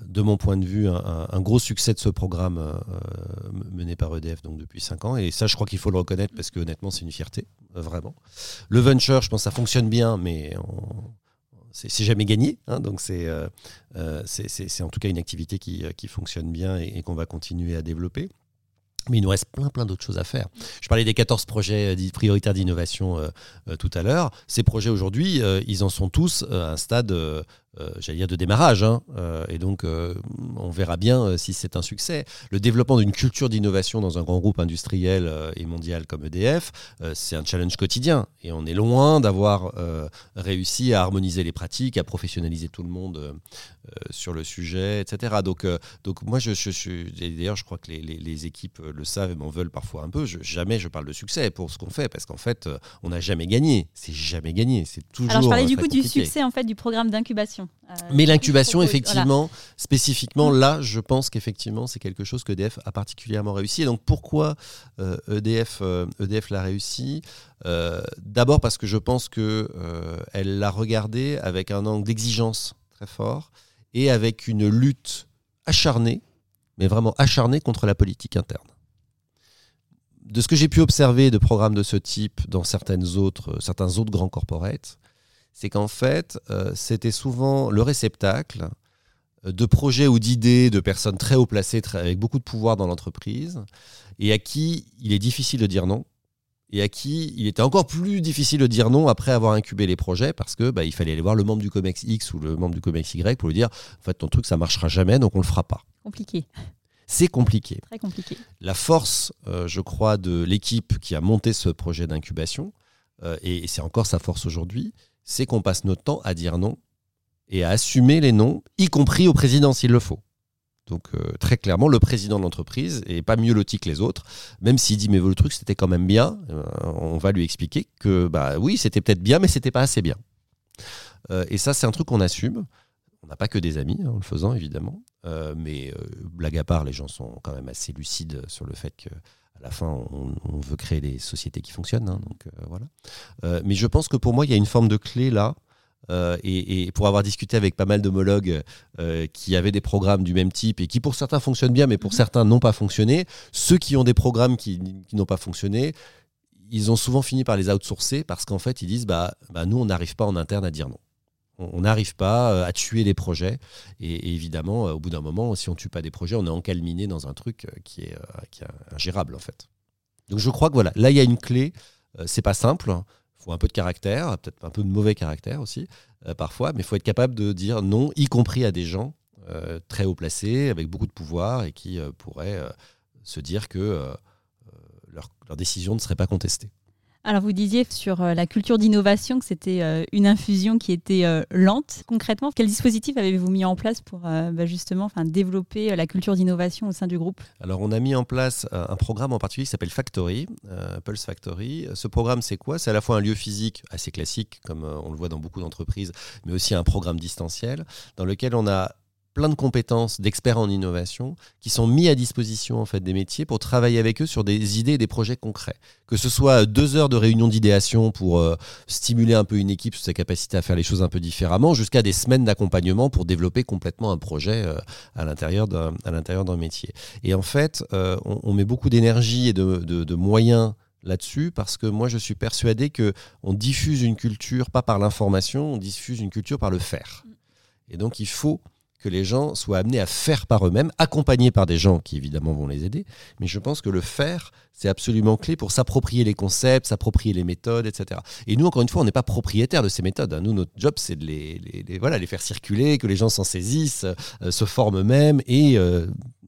de mon point de vue, un, gros succès de ce programme mené par EDF donc depuis 5 ans. Et ça, je crois qu'il faut le reconnaître parce que honnêtement, c'est une fierté, vraiment. Le venture, je pense que ça fonctionne bien, mais c'est jamais gagné. Hein, donc c'est en tout cas une activité qui, qui fonctionne bien et qu'on va continuer à développer. Mais il nous reste plein, plein d'autres choses à faire. Je parlais des 14 projets euh, prioritaires d'innovation euh, euh, tout à l'heure. Ces projets aujourd'hui, ils en sont tous à un stade euh, j'allais dire, de démarrage. Hein. Euh, et donc, euh, on verra bien si c'est un succès. Le développement d'une culture d'innovation dans un grand groupe industriel et mondial comme EDF, c'est un challenge quotidien. Et on est loin d'avoir réussi à harmoniser les pratiques, à professionnaliser tout le monde sur le sujet, etc. Donc, donc moi, je, je, d'ailleurs, je crois que les, les, équipes le savent et m'en veulent parfois un peu. Je, jamais je parle de succès pour ce qu'on fait, parce qu'en fait, on n'a jamais gagné. C'est jamais gagné. C'est toujours. Alors, je parlais du coup du succès en fait du programme d'incubation. Euh, Mais l'incubation, effectivement, spécifiquement, là, je pense qu'effectivement, c'est quelque chose que EDF a particulièrement réussi. Et donc, pourquoi EDF, euh, EDF e euh, e l'a réussi? D'abord parce que je pense qu'elle l'a regardé avec un angle d'exigence très fort et avec une lutte acharnée, mais vraiment acharnée contre la politique interne. De ce que j'ai pu observer de programmes de ce type dans certaines autres, certains autres grands corporates, c'est qu'en fait, euh, c'était souvent le réceptacle euh, de projets ou d'idées de personnes très haut placées, avec beaucoup de pouvoir dans l'entreprise, et à qui il est difficile de dire non, et à qui il était encore plus difficile de dire non après avoir incubé les projets, parce que bah, il fallait aller voir le membre du COMEX X ou le membre du COMEX Y pour lui dire, en fait, ton truc, ça marchera jamais, donc on le fera pas. Compliqué. C'est compliqué. Très compliqué. La force, euh, je crois, de l'équipe qui a monté ce projet d'incubation, et c'est encore sa force aujourd'hui, c'est qu'on passe notre temps à dire non et à assumer les noms, y compris au président s'il le faut. Donc euh, très clairement, le président de l'entreprise n'est pas mieux loti que les autres, même s'il dit mais le truc c'était quand même bien, euh, on va lui expliquer que bah oui c'était peut-être bien mais c'était pas assez bien. Euh, et ça c'est un truc qu'on assume. On n'a pas que des amis hein, en le faisant évidemment, mais blague à part, les gens sont quand même assez lucides sur le fait que à la fin, on, veut créer des sociétés qui fonctionnent. Hein, donc, euh, voilà. Euh, mais je pense que pour moi, il y a une forme de clé là. Euh, et, pour avoir discuté avec pas mal d'homologues qui avaient des programmes du même type et qui pour certains fonctionnent bien, mais pour mhm. certains n'ont pas fonctionné, ceux qui ont des programmes qui, n'ont pas fonctionné, ils ont souvent fini par les outsourcer parce qu'en fait ils disent bah, bah nous on n'arrive pas en interne à dire non on n'arrive pas euh, à tuer les projets. Et, évidemment, euh, au bout d'un moment, si on ne tue pas des projets, on est encalminé dans un truc euh, qui est, ingérable, en fait. Donc je crois que voilà, là, il y a une clé. c'est pas simple. Il faut un peu de caractère, peut-être un peu de mauvais caractère aussi, parfois, mais il faut être capable de dire non, y compris à des gens très haut placés, avec beaucoup de pouvoir et qui pourraient se dire que leur décision ne serait pas contestée. Alors vous disiez sur euh, la culture d'innovation que c'était euh, une infusion qui était euh, lente. Concrètement, quel dispositif avez-vous mis en place pour bah, justement développer la culture d'innovation au sein du groupe? Alors on a mis en place un programme en particulier qui s'appelle Factory, Pulse Factory. Ce programme c'est quoi? C'est à la fois un lieu physique assez classique comme on le voit dans beaucoup d'entreprises, mais aussi un programme distanciel dans lequel on a plein de compétences d'experts en innovation qui sont mis à disposition en fait des métiers pour travailler avec eux sur des idées et des projets concrets. Que ce soit deux heures de réunion d'idéation pour euh, stimuler un peu une équipe sur sa capacité à faire les choses un peu différemment, jusqu'à des semaines d'accompagnement pour développer complètement un projet euh, à l'intérieur d'un métier. Et en fait, euh, on, met beaucoup d'énergie et de, de moyens là-dessus parce que moi je suis persuadé que on diffuse une culture pas par l'information, on diffuse une culture par le faire. Et donc il faut que les gens soient amenés à faire par eux-mêmes, accompagnés par des gens qui évidemment vont les aider. Mais je pense que le faire, c'est absolument clé pour s'approprier les concepts, s'approprier les méthodes, etc. Et nous, encore une fois, on n'est pas propriétaire de ces méthodes. Hein. Nous, notre job, c'est de les, voilà, les faire circuler, que les gens s'en saisissent, euh, se forment eux-mêmes et euh,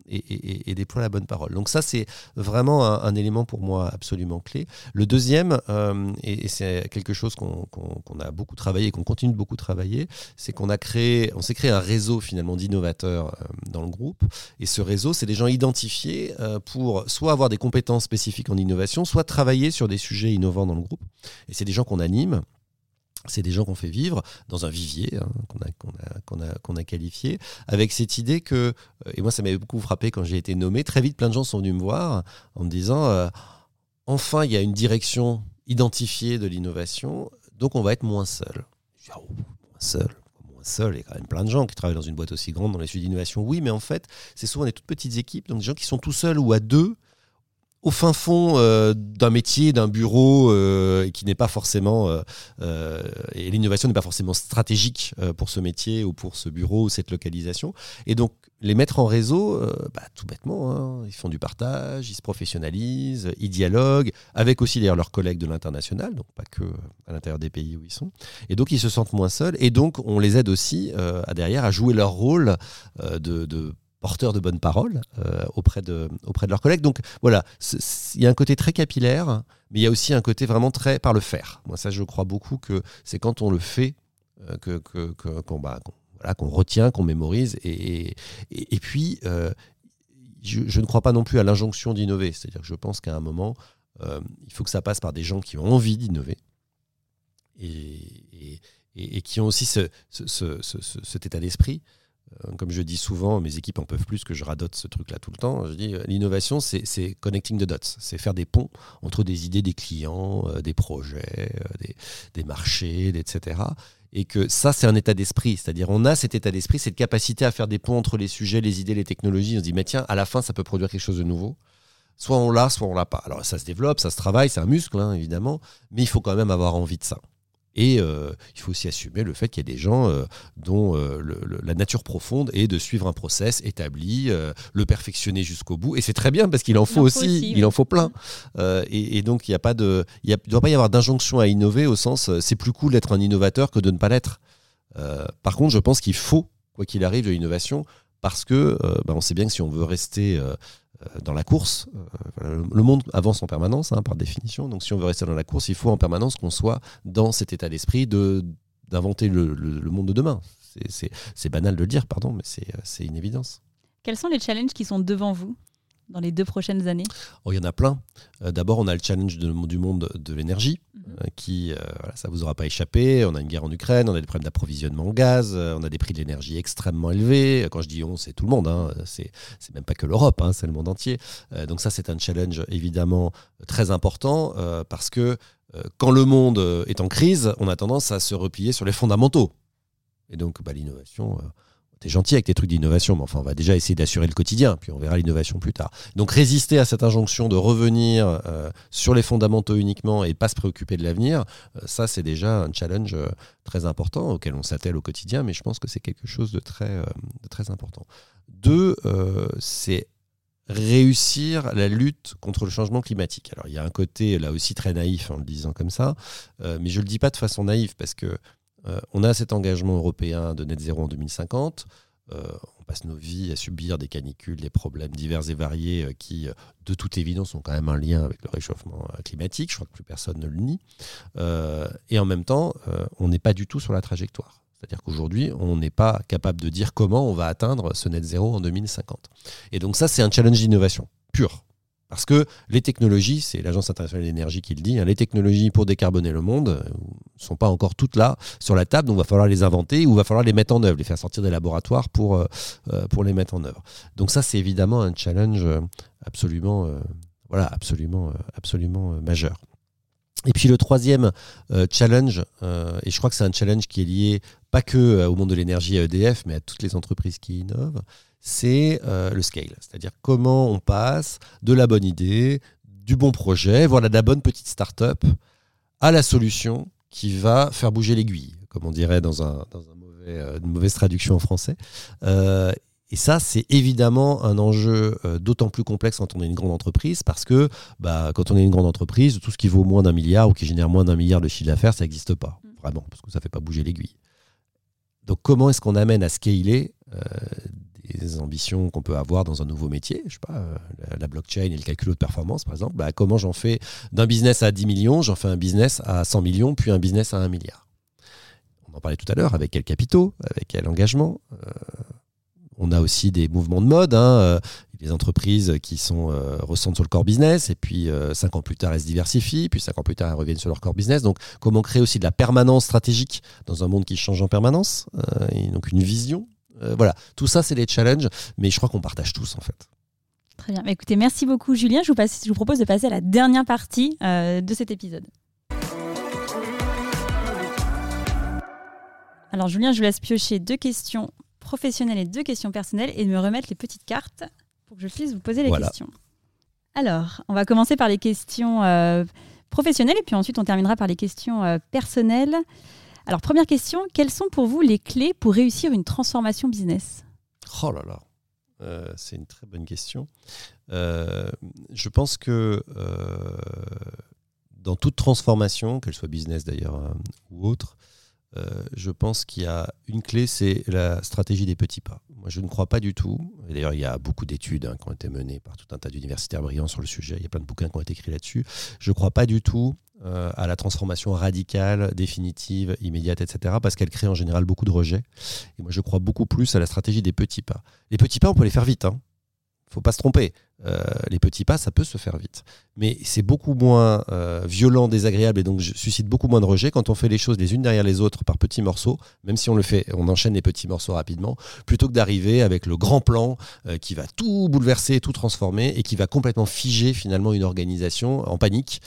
et, et, déploie la bonne parole. Donc ça, c'est vraiment un, élément pour moi absolument clé. Le deuxième, euh, et, c'est quelque chose qu'on a beaucoup travaillé et qu'on continue de beaucoup travailler, c'est qu'on a créé, on s'est créé un réseau finalement d'innovateurs euh, dans le groupe. Et ce réseau, c'est des gens identifiés euh, pour soit avoir des compétences spécifiques en innovation, soit travailler sur des sujets innovants dans le groupe. Et c'est des gens qu'on anime c'est des gens qu'on fait vivre dans un vivier hein, qu'on a, a, a, qualifié, avec cette idée que, euh, et moi ça m'avait beaucoup frappé quand j'ai été nommé, très vite plein de gens sont venus me voir en me disant, euh, enfin il y a une direction identifiée de l'innovation, Donc on va être moins seul. Je dis, ah, oh, moins seul moins seul, il y a quand même plein de gens qui travaillent dans une boîte aussi grande dans les sujets d'innovation. Oui, mais en fait, c'est souvent des toutes petites équipes, donc des gens qui sont tout seuls ou à deux au fin fond euh, d'un métier, d'un bureau, euh, qui n'est pas forcément euh, et l'innovation n'est pas forcément stratégique pour ce métier ou pour ce bureau ou cette localisation. Et donc les mettre en réseau, bah, tout bêtement, hein, ils font du partage, ils se professionnalisent, ils dialoguent avec aussi d'ailleurs leurs collègues de l'international, donc pas que à l'intérieur des pays où ils sont. Et donc ils se sentent moins seuls. Et donc on les aide aussi à derrière à jouer leur rôle de porteurs de bonnes paroles euh, auprès, de, auprès de leurs collègues. Donc voilà, il y a un côté très capillaire, mais il y a aussi un côté vraiment très par le faire. Moi, ça, je crois beaucoup que c'est quand on le fait euh, que, qu'on, bah, voilà, qu'on retient, qu'on mémorise. Et, et, puis, euh, je, ne crois pas non plus à l'injonction d'innover. C'est-à-dire que je pense qu'à un moment, il faut que ça passe par des gens qui ont envie d'innover. Et, et, qui ont aussi ce, ce, cet état d'esprit. Euh, comme je dis souvent, mes équipes en peuvent plus que je radote ce truc-là tout le temps. Je dis, euh, l'innovation, c'est connecting the dots, c'est faire des ponts entre des idées des clients, euh, des projets, des, marchés, etc. Et que ça, c'est un état d'esprit. C'est-à-dire, on a cet état d'esprit, cette capacité à faire des ponts entre les sujets, les idées, les technologies. On se dit, mais tiens, à la fin, ça peut produire quelque chose de nouveau. Soit on l'a, soit on l'a pas. Alors, ça se développe, ça se travaille, c'est un muscle, hein, évidemment, mais il faut quand même avoir envie de ça. Et euh, il faut aussi assumer le fait qu'il y a des gens euh, dont euh, la nature profonde est de suivre un process établi, le perfectionner jusqu'au bout. Et c'est très bien parce qu'il en faut, aussi, il en faut plein. Et, donc il n'y a pas de, il doit pas y avoir d'injonction à innover au sens c'est plus cool d'être un innovateur que de ne pas l'être. par contre, je pense qu'il faut, quoi qu'il arrive, de l'innovation parce que bah, on sait bien que si on veut rester dans la course. Euh, le monde avance en permanence, hein, par définition. Donc, si on veut rester dans la course, il faut en permanence qu'on soit dans cet état d'esprit de d'inventer le, monde de demain. C'est banal de le dire, pardon, mais c'est une évidence. Quels sont les challenges qui sont devant vous? Dans les deux prochaines années? Oh, Il y en a plein. Euh, d'abord, on a le challenge du monde de l'énergie, mhm. euh, qui, euh, ça ne vous aura pas échappé. On a une guerre en Ukraine, on a des problèmes d'approvisionnement en gaz, on a des prix de l'énergie extrêmement élevés. Quand je dis on, c'est tout le monde, hein. c'est même pas que l'Europe, hein, c'est le monde entier. donc ça, c'est un challenge évidemment très important, parce que quand le monde est en crise, on a tendance à se replier sur les fondamentaux. Et donc, bah, l'innovation c'est gentil avec tes trucs d'innovation, mais enfin, on va déjà essayer d'assurer le quotidien, puis on verra l'innovation plus tard. Donc résister à cette injonction de revenir euh, sur les fondamentaux uniquement et pas se préoccuper de l'avenir, euh, ça c'est déjà un challenge euh, très important auquel on s'attelle au quotidien, mais je pense que c'est quelque chose de très, très important. Deux, c'est réussir la lutte contre le changement climatique. Alors il y a un côté là aussi très naïf en le disant comme ça, mais je ne le dis pas de façon naïve parce que euh, on a cet engagement européen de net zéro en 2050. Euh, on passe nos vies à subir des canicules, des problèmes divers et variés euh, qui, de toute évidence, ont quand même un lien avec le réchauffement climatique. Je crois que plus personne ne le nie. et en même temps, on n'est pas du tout sur la trajectoire. C'est-à-dire qu'aujourd'hui, on n'est pas capable de dire comment on va atteindre ce net zéro en 2050. Et donc ça, c'est un challenge d'innovation pur. Parce que les technologies, c'est l'Agence internationale de l'énergie qui le dit, hein, les technologies pour décarboner le monde ne euh, sont pas encore toutes là sur la table, donc il va falloir les inventer ou il va falloir les mettre en œuvre, les faire sortir des laboratoires pour, euh, euh, pour les mettre en œuvre. Donc ça, c'est évidemment un challenge absolument, voilà, absolument, absolument majeur. Et puis le troisième challenge, et je crois que c'est un challenge qui est lié pas que au monde de l'énergie à EDF, mais à toutes les entreprises qui innovent, c'est euh, le scale. C'est-à-dire comment on passe de la bonne idée, du bon projet, voilà de la bonne petite start-up, à la solution qui va faire bouger l'aiguille, comme on dirait dans, un, mauvais, euh, une mauvaise traduction en français. Euh, et ça, c'est évidemment un enjeu d'autant plus complexe quand on est une grande entreprise, parce que bah, quand on est une grande entreprise, tout ce qui vaut moins d'un milliard ou qui génère moins d'un milliard de chiffre d'affaires, ça n'existe pas, mm. vraiment, parce que ça ne fait pas bouger l'aiguille. Donc comment est-ce qu'on amène à scaler des ambitions qu'on peut avoir dans un nouveau métier, je sais pas, euh, la blockchain et le calcul de performance par exemple, bah, comment j'en fais d'un business à 10 millions, j'en fais un business à 100 millions, puis un business à 1 milliard. On en parlait tout à l'heure, avec quels capitaux, avec quel engagement. Euh, on a aussi des mouvements de mode, hein, euh, entreprises qui sont ressentent sur le core business, et puis cinq ans plus tard, elles se diversifient, puis cinq ans plus tard, elles reviennent sur leur core business. Donc, comment créer aussi de la permanence stratégique dans un monde qui change en permanence, et donc une vision euh, voilà, tout ça, c'est les challenges, mais je crois qu'on partage tous en fait. Très bien. Écoutez, merci beaucoup, Julien. Je vous, je vous propose de passer à la dernière partie euh, de cet épisode. Alors Julien, je vous laisse piocher deux questions professionnelles et deux questions personnelles et me remettre les petites cartes pour que je puisse vous poser les questions. Alors, on va commencer par les questions euh, professionnelles et puis ensuite on terminera par les questions euh, personnelles. Alors, première question, quelles sont pour vous les clés pour réussir une transformation business? Oh là là, euh, c'est une très bonne question. je pense que dans toute transformation, qu'elle soit business d'ailleurs ou autre, euh, je pense qu'il y a une clé, c'est la stratégie des petits pas. Moi, je ne crois pas du tout. D'ailleurs, il y a beaucoup d'études hein, qui ont été menées par tout un tas d'universitaires brillants sur le sujet. Il y a plein de bouquins qui ont été écrits là-dessus. Je ne crois pas du tout euh, à la transformation radicale, définitive, immédiate, etc. Parce qu'elle crée en général beaucoup de rejets. Et moi, je crois beaucoup plus à la stratégie des petits pas. Les petits pas, on peut les faire vite. Hein faut pas se tromper. Euh, les petits pas, ça peut se faire vite. Mais c'est beaucoup moins euh, violent, désagréable et donc suscite beaucoup moins de rejet quand on fait les choses les unes derrière les autres par petits morceaux, même si on le fait, on enchaîne les petits morceaux rapidement, plutôt que d'arriver avec le grand plan euh, qui va tout bouleverser, tout transformer et qui va complètement figer finalement une organisation en panique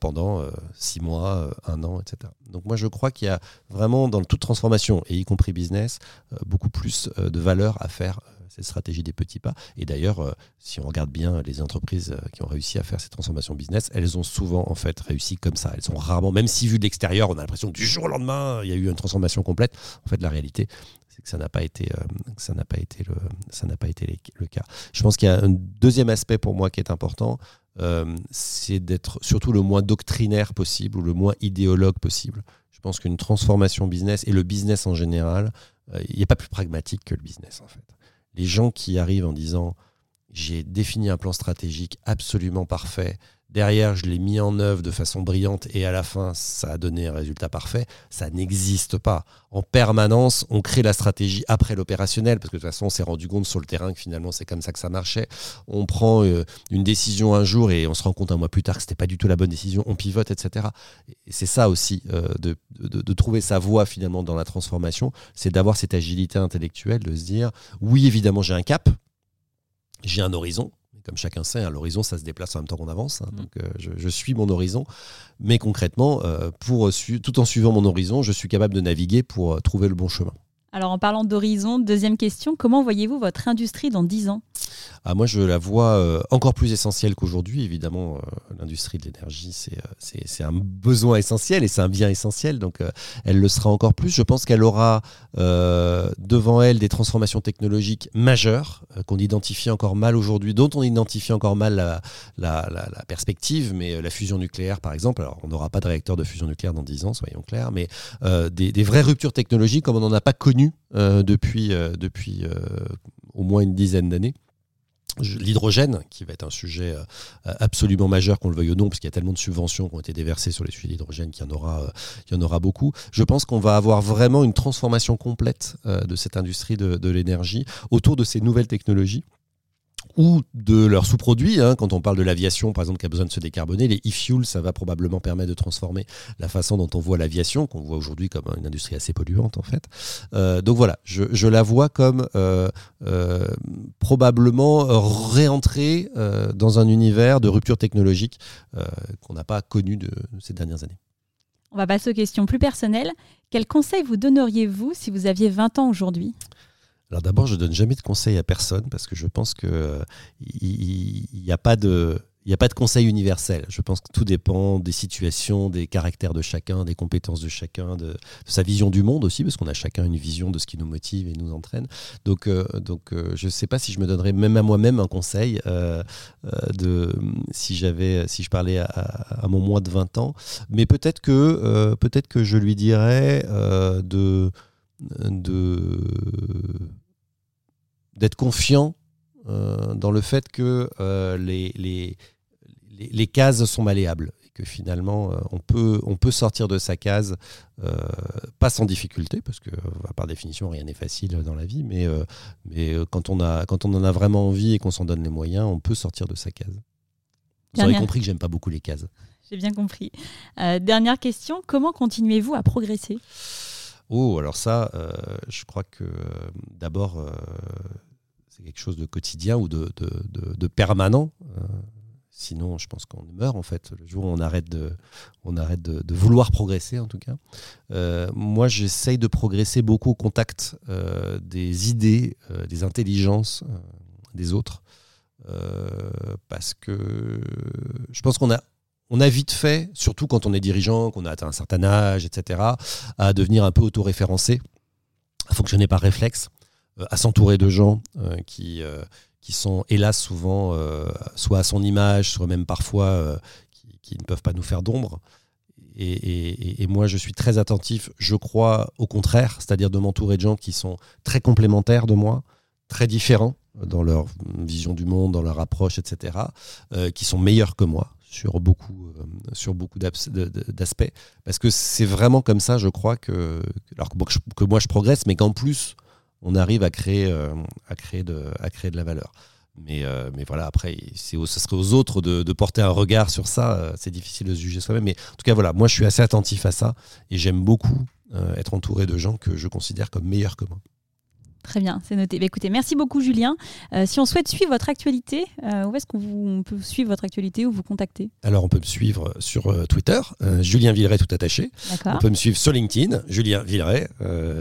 pendant six mois, un an, etc. Donc moi je crois qu'il y a vraiment dans toute transformation, et y compris business, beaucoup plus de valeur à faire cette stratégie des petits pas. Et d'ailleurs, euh, si on regarde bien les entreprises euh, qui ont réussi à faire ces transformations business, elles ont souvent en fait réussi comme ça. Elles sont rarement, même si vu de l'extérieur, on a l'impression que du jour au lendemain, il y a eu une transformation complète. En fait, la réalité, c'est que ça n'a pas été, euh, ça n'a pas été le, ça n'a pas été le cas. Je pense qu'il y a un deuxième aspect pour moi qui est important. c'est d'être surtout le moins doctrinaire possible ou le moins idéologue possible. Je pense qu'une transformation business et le business en général, il n'y a pas plus pragmatique que le business en fait les gens qui arrivent en disant j'ai défini un plan stratégique absolument parfait, derrière je l'ai mis en œuvre de façon brillante et à la fin ça a donné un résultat parfait, ça n'existe pas. En permanence, on crée la stratégie après l'opérationnel parce que de toute façon on s'est rendu compte sur le terrain que finalement c'est comme ça que ça marchait. On prend euh, une décision un jour et on se rend compte un mois plus tard que c'était pas du tout la bonne décision, on pivote, etc. Et c'est ça aussi euh, de, de, trouver sa voie finalement dans la transformation, c'est d'avoir cette agilité intellectuelle, de se dire oui évidemment j'ai un cap, j'ai un horizon, comme chacun sait, à hein, l'horizon, ça se déplace en même temps qu'on avance. Hein. Mm. donc, euh, je, suis mon horizon. Mais concrètement, euh, pour, tout en suivant mon horizon, je suis capable de naviguer pour euh, trouver le bon chemin. Alors, en parlant d'horizon, deuxième question, comment voyez-vous votre industrie dans 10 ans? Ah, Moi, je la vois euh, encore plus essentielle qu'aujourd'hui. Évidemment, euh, l'industrie de l'énergie, euh, c'est un besoin essentiel et c'est un bien essentiel. Donc, elle le sera encore plus. Je pense qu'elle aura devant elle des transformations technologiques majeures qu'on identifie encore mal aujourd'hui, dont on identifie encore mal la, perspective. Mais la fusion nucléaire, par exemple, alors on n'aura pas de réacteur de fusion nucléaire dans 10 ans, soyons clairs, mais des, des vraies ruptures technologiques comme on n'en a pas connu euh, depuis, euh, depuis euh, au moins une dizaine d'années. L'hydrogène, qui va être un sujet absolument majeur, qu'on le veuille ou non, parce qu'il y a tellement de subventions qui ont été déversées sur les sujets d'hydrogène qu'il y, en aura, y en aura beaucoup. Je pense qu'on va avoir vraiment une transformation complète de cette industrie de l'énergie autour de ces nouvelles technologies ou de leurs sous-produits. Hein. Quand on parle de l'aviation, par exemple, qui a besoin de se décarboner, les e-fuels, ça va probablement permettre de transformer la façon dont on voit l'aviation, qu'on voit aujourd'hui comme une industrie assez polluante, en fait. Euh, donc voilà, je, la vois comme euh, euh, probablement réentrer dans un univers de rupture technologique qu'on n'a pas connu de, ces dernières années. On va passer aux questions plus personnelles. Quels conseils vous donneriez-vous si vous aviez 20 ans aujourd'hui? Alors d'abord, je donne jamais de conseils à personne parce que je pense que il n'y a pas de a pas de conseil universel. Je pense que tout dépend des situations, des caractères de chacun, des compétences de chacun, de, sa vision du monde aussi, parce qu'on a chacun une vision de ce qui nous motive et nous entraîne. Donc, euh, donc euh, je ne sais pas si je me donnerais même à moi-même un conseil euh, de si j'avais, si je parlais à, mon moi de 20 ans, mais peut-être que peut-être que je lui dirais de de d'être confiant euh, dans le fait que euh, les, les, les, cases sont malléables et que finalement euh, on, peut, on peut sortir de sa case, pas sans difficulté, parce que par définition rien n'est facile dans la vie, mais, mais quand, on a, quand on en a vraiment envie et qu'on s'en donne les moyens, on peut sortir de sa case. Vous avez compris que j'aime pas beaucoup les cases. J'ai bien compris. dernière question, comment continuez-vous à progresser? Oh, alors ça, euh, je crois que euh, d'abord, euh, c'est quelque chose de quotidien ou de, permanent. sinon, je pense qu'on meurt en fait. Le jour où on arrête de, vouloir progresser, en tout cas. Moi, j'essaye de progresser beaucoup au contact des idées, des intelligences des autres. parce que je pense qu'on a, on a vite fait, surtout quand on est dirigeant, qu'on a atteint un certain âge, etc., à devenir un peu autoréférencé, à fonctionner par réflexe, à s'entourer de gens qui qui sont hélas souvent euh, soit à son image, soit même parfois euh, qui, ne peuvent pas nous faire d'ombre. Et, moi, je suis très attentif, je crois au contraire, c'est-à-dire de m'entourer de gens qui sont très complémentaires de moi, très différents dans leur vision du monde, dans leur approche, etc., euh, qui sont meilleurs que moi sur beaucoup, sur beaucoup d'aspects. Parce que c'est vraiment comme ça, je crois, que, alors que moi je progresse, mais qu'en plus, on arrive à créer, euh, à créer, de, à créer de la valeur. Mais, euh, mais voilà, après, ce serait aux autres de, porter un regard sur ça. Euh, c'est difficile de se juger soi-même. Mais en tout cas, voilà, moi, je suis assez attentif à ça et j'aime beaucoup être entouré de gens que je considère comme meilleurs que moi. Très bien, c'est noté. Bah, écoutez, merci beaucoup Julien. Euh, si on souhaite suivre votre actualité, euh, où est-ce qu'on peut suivre votre actualité ou vous contacter? Alors on peut me suivre sur euh, Twitter, Julien Villeray tout attaché. On peut me suivre sur LinkedIn, Julien Villeray,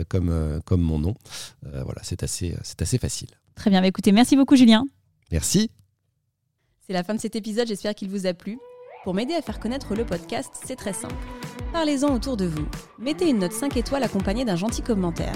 comme, comme mon nom. voilà, c'est assez, c'est assez facile. Très bien, bah, écoutez, merci beaucoup Julien. Merci. C'est la fin de cet épisode, j'espère qu'il vous a plu. Pour m'aider à faire connaître le podcast, c'est très simple. Parlez-en autour de vous. Mettez une note 5 étoiles accompagnée d'un gentil commentaire